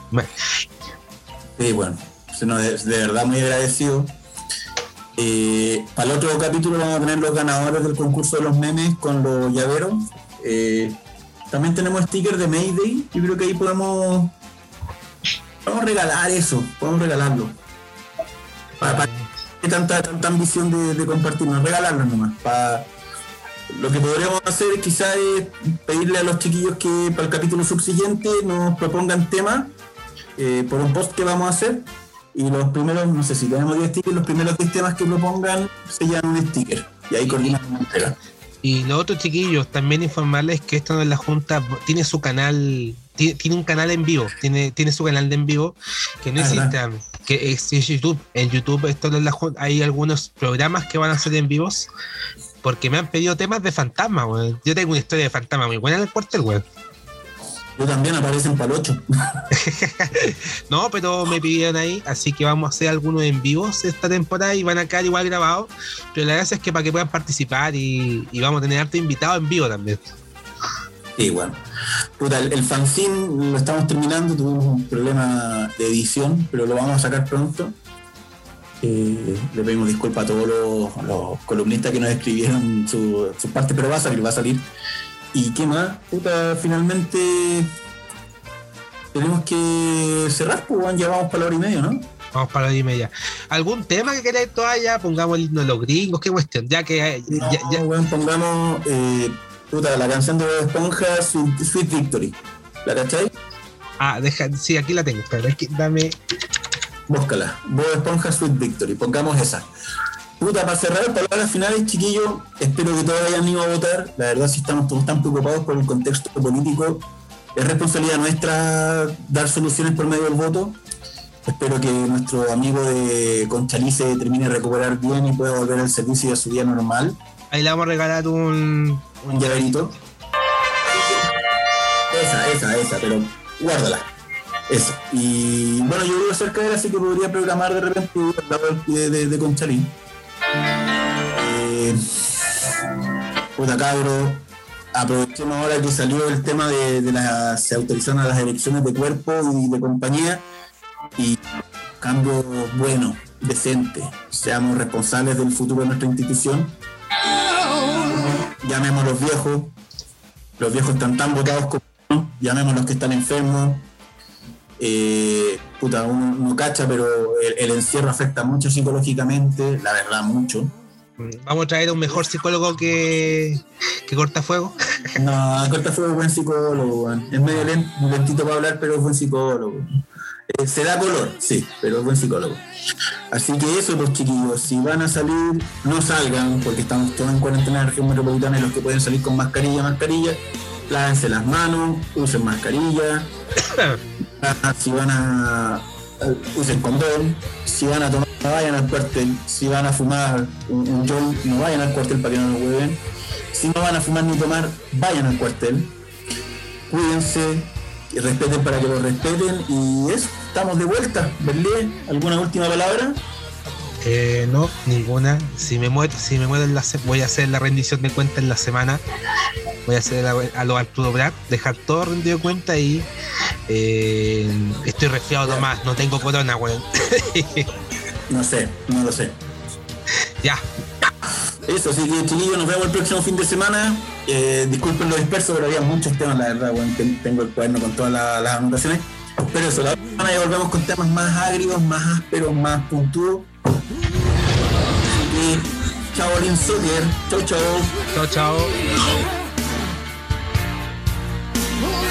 Sí, bueno, de, de verdad muy agradecido. Eh, para el otro capítulo vamos a tener los ganadores del concurso de los memes con los llaveros. Eh, también tenemos stickers de Mayday. Yo creo que ahí podemos, podemos regalar eso, podemos regalarlo. Para, para que tanta, tanta ambición de, de compartirnos, regalarlo nomás. Para, lo que podríamos hacer quizás es pedirle a los chiquillos que para el capítulo subsiguiente nos propongan temas eh, por un post que vamos a hacer. Y los primeros, no sé si tenemos 10 stickers, los primeros 10 temas que propongan se llaman un sticker. Y ahí coordinamos una entrega. Y los otros chiquillos, también informarles que esto no es la Junta, tiene su canal, ti- tiene un canal en vivo, tiene, tiene su canal de en vivo, que no Ah. Instagram, que es, es YouTube. En YouTube esto no es la Junta, hay algunos programas que van a ser en vivos, porque me han pedido temas de fantasma, weón. Yo tengo una historia de fantasma muy buena en el cuartel, weón. Yo también aparecen para el 8. No, pero me pidieron ahí, así que vamos a hacer algunos en vivos esta temporada y van a quedar igual grabados. Pero la gracia es que para que puedan participar y, y vamos a tener harto invitados en vivo también. Sí, bueno. El, el fanzine lo estamos terminando, tuvimos un problema de edición, pero lo vamos a sacar pronto. Eh, le pedimos disculpas a todos los, los columnistas que nos escribieron su, su parte, pero va a salir, va a salir. ¿Y qué más? Puta, finalmente tenemos que cerrar, pues bueno, ya vamos para la hora y media, ¿no? Vamos para la hora y media. ¿Algún tema que queráis todavía? Pongamos el himno de los gringos, qué cuestión. Ya que. No, ya- pongamos eh, puta, la canción de Esponja, Sweet, Sweet Victory. ¿La cachai? ah, deja, sí, aquí la tengo. Pero es que dame. Búscala. Bob Esponja Sweet Victory. Pongamos esa. Puta, para cerrar, palabras finales, chiquillos. Espero que todos hayan ido a votar. La verdad, si estamos todos tan preocupados por el contexto político, es responsabilidad nuestra dar soluciones por medio del voto. Espero que nuestro amigo de Conchalice termine de recuperar bien y pueda volver al servicio y a su vida normal. Ahí le vamos a regalar un. Un llaverito. Esa, esa, esa, pero guárdala. Esa. Y bueno, yo vivo cerca de él, así que podría programar de repente de, de, de Conchalín. Eh, puta cabro, aprovechemos ahora que salió el tema de, de las, se autorizaron a las elecciones de cuerpo y de compañía y cambio bueno, decente. Seamos responsables del futuro de nuestra institución. Llamemos a los viejos. Los viejos están tan votados como. Llamemos a los que están enfermos. Eh, puta, uno no cacha, pero el, el encierro afecta mucho psicológicamente, la verdad, mucho. Vamos a traer un mejor psicólogo que, que Cortafuego. No, Corta fue buen psicólogo, es medio len- lentito para hablar, pero es buen psicólogo. Eh, se da color, sí, pero es buen psicólogo. Así que eso, pues chiquillos, si van a salir, no salgan, porque estamos todos en cuarentena en la región metropolitana y los que pueden salir con mascarilla, mascarilla, lávense las manos, usen mascarilla, si van a eh, usen condón, si van a tomar, no vayan al cuartel, si van a fumar un, un joint, no vayan al cuartel para que no lo hueven, si no van a fumar ni tomar, vayan al cuartel, cuídense, y respeten para que lo respeten. Y eso, estamos de vuelta, Berlín, ¿alguna última palabra? Eh, no, ninguna. Si me muero, si me muero en la voy a hacer la rendición de cuenta en la semana. Voy a hacer a, a lo Arturo Brad, dejar todo rendido de cuenta y eh, estoy resfriado nomás, no tengo corona, weón. No sé, no lo sé. ya, Eso, así que chiquillos, nos vemos el próximo fin de semana. Eh, disculpen lo disperso, pero había muchos temas, la verdad, ten- tengo el cuaderno con todas la- las anotaciones. Pero eso, la semana ya volvemos con temas más agrios, más ásperos, más puntudos. Así que, chao, Lin Soccer. Chao, chao. chao, chao. Oh,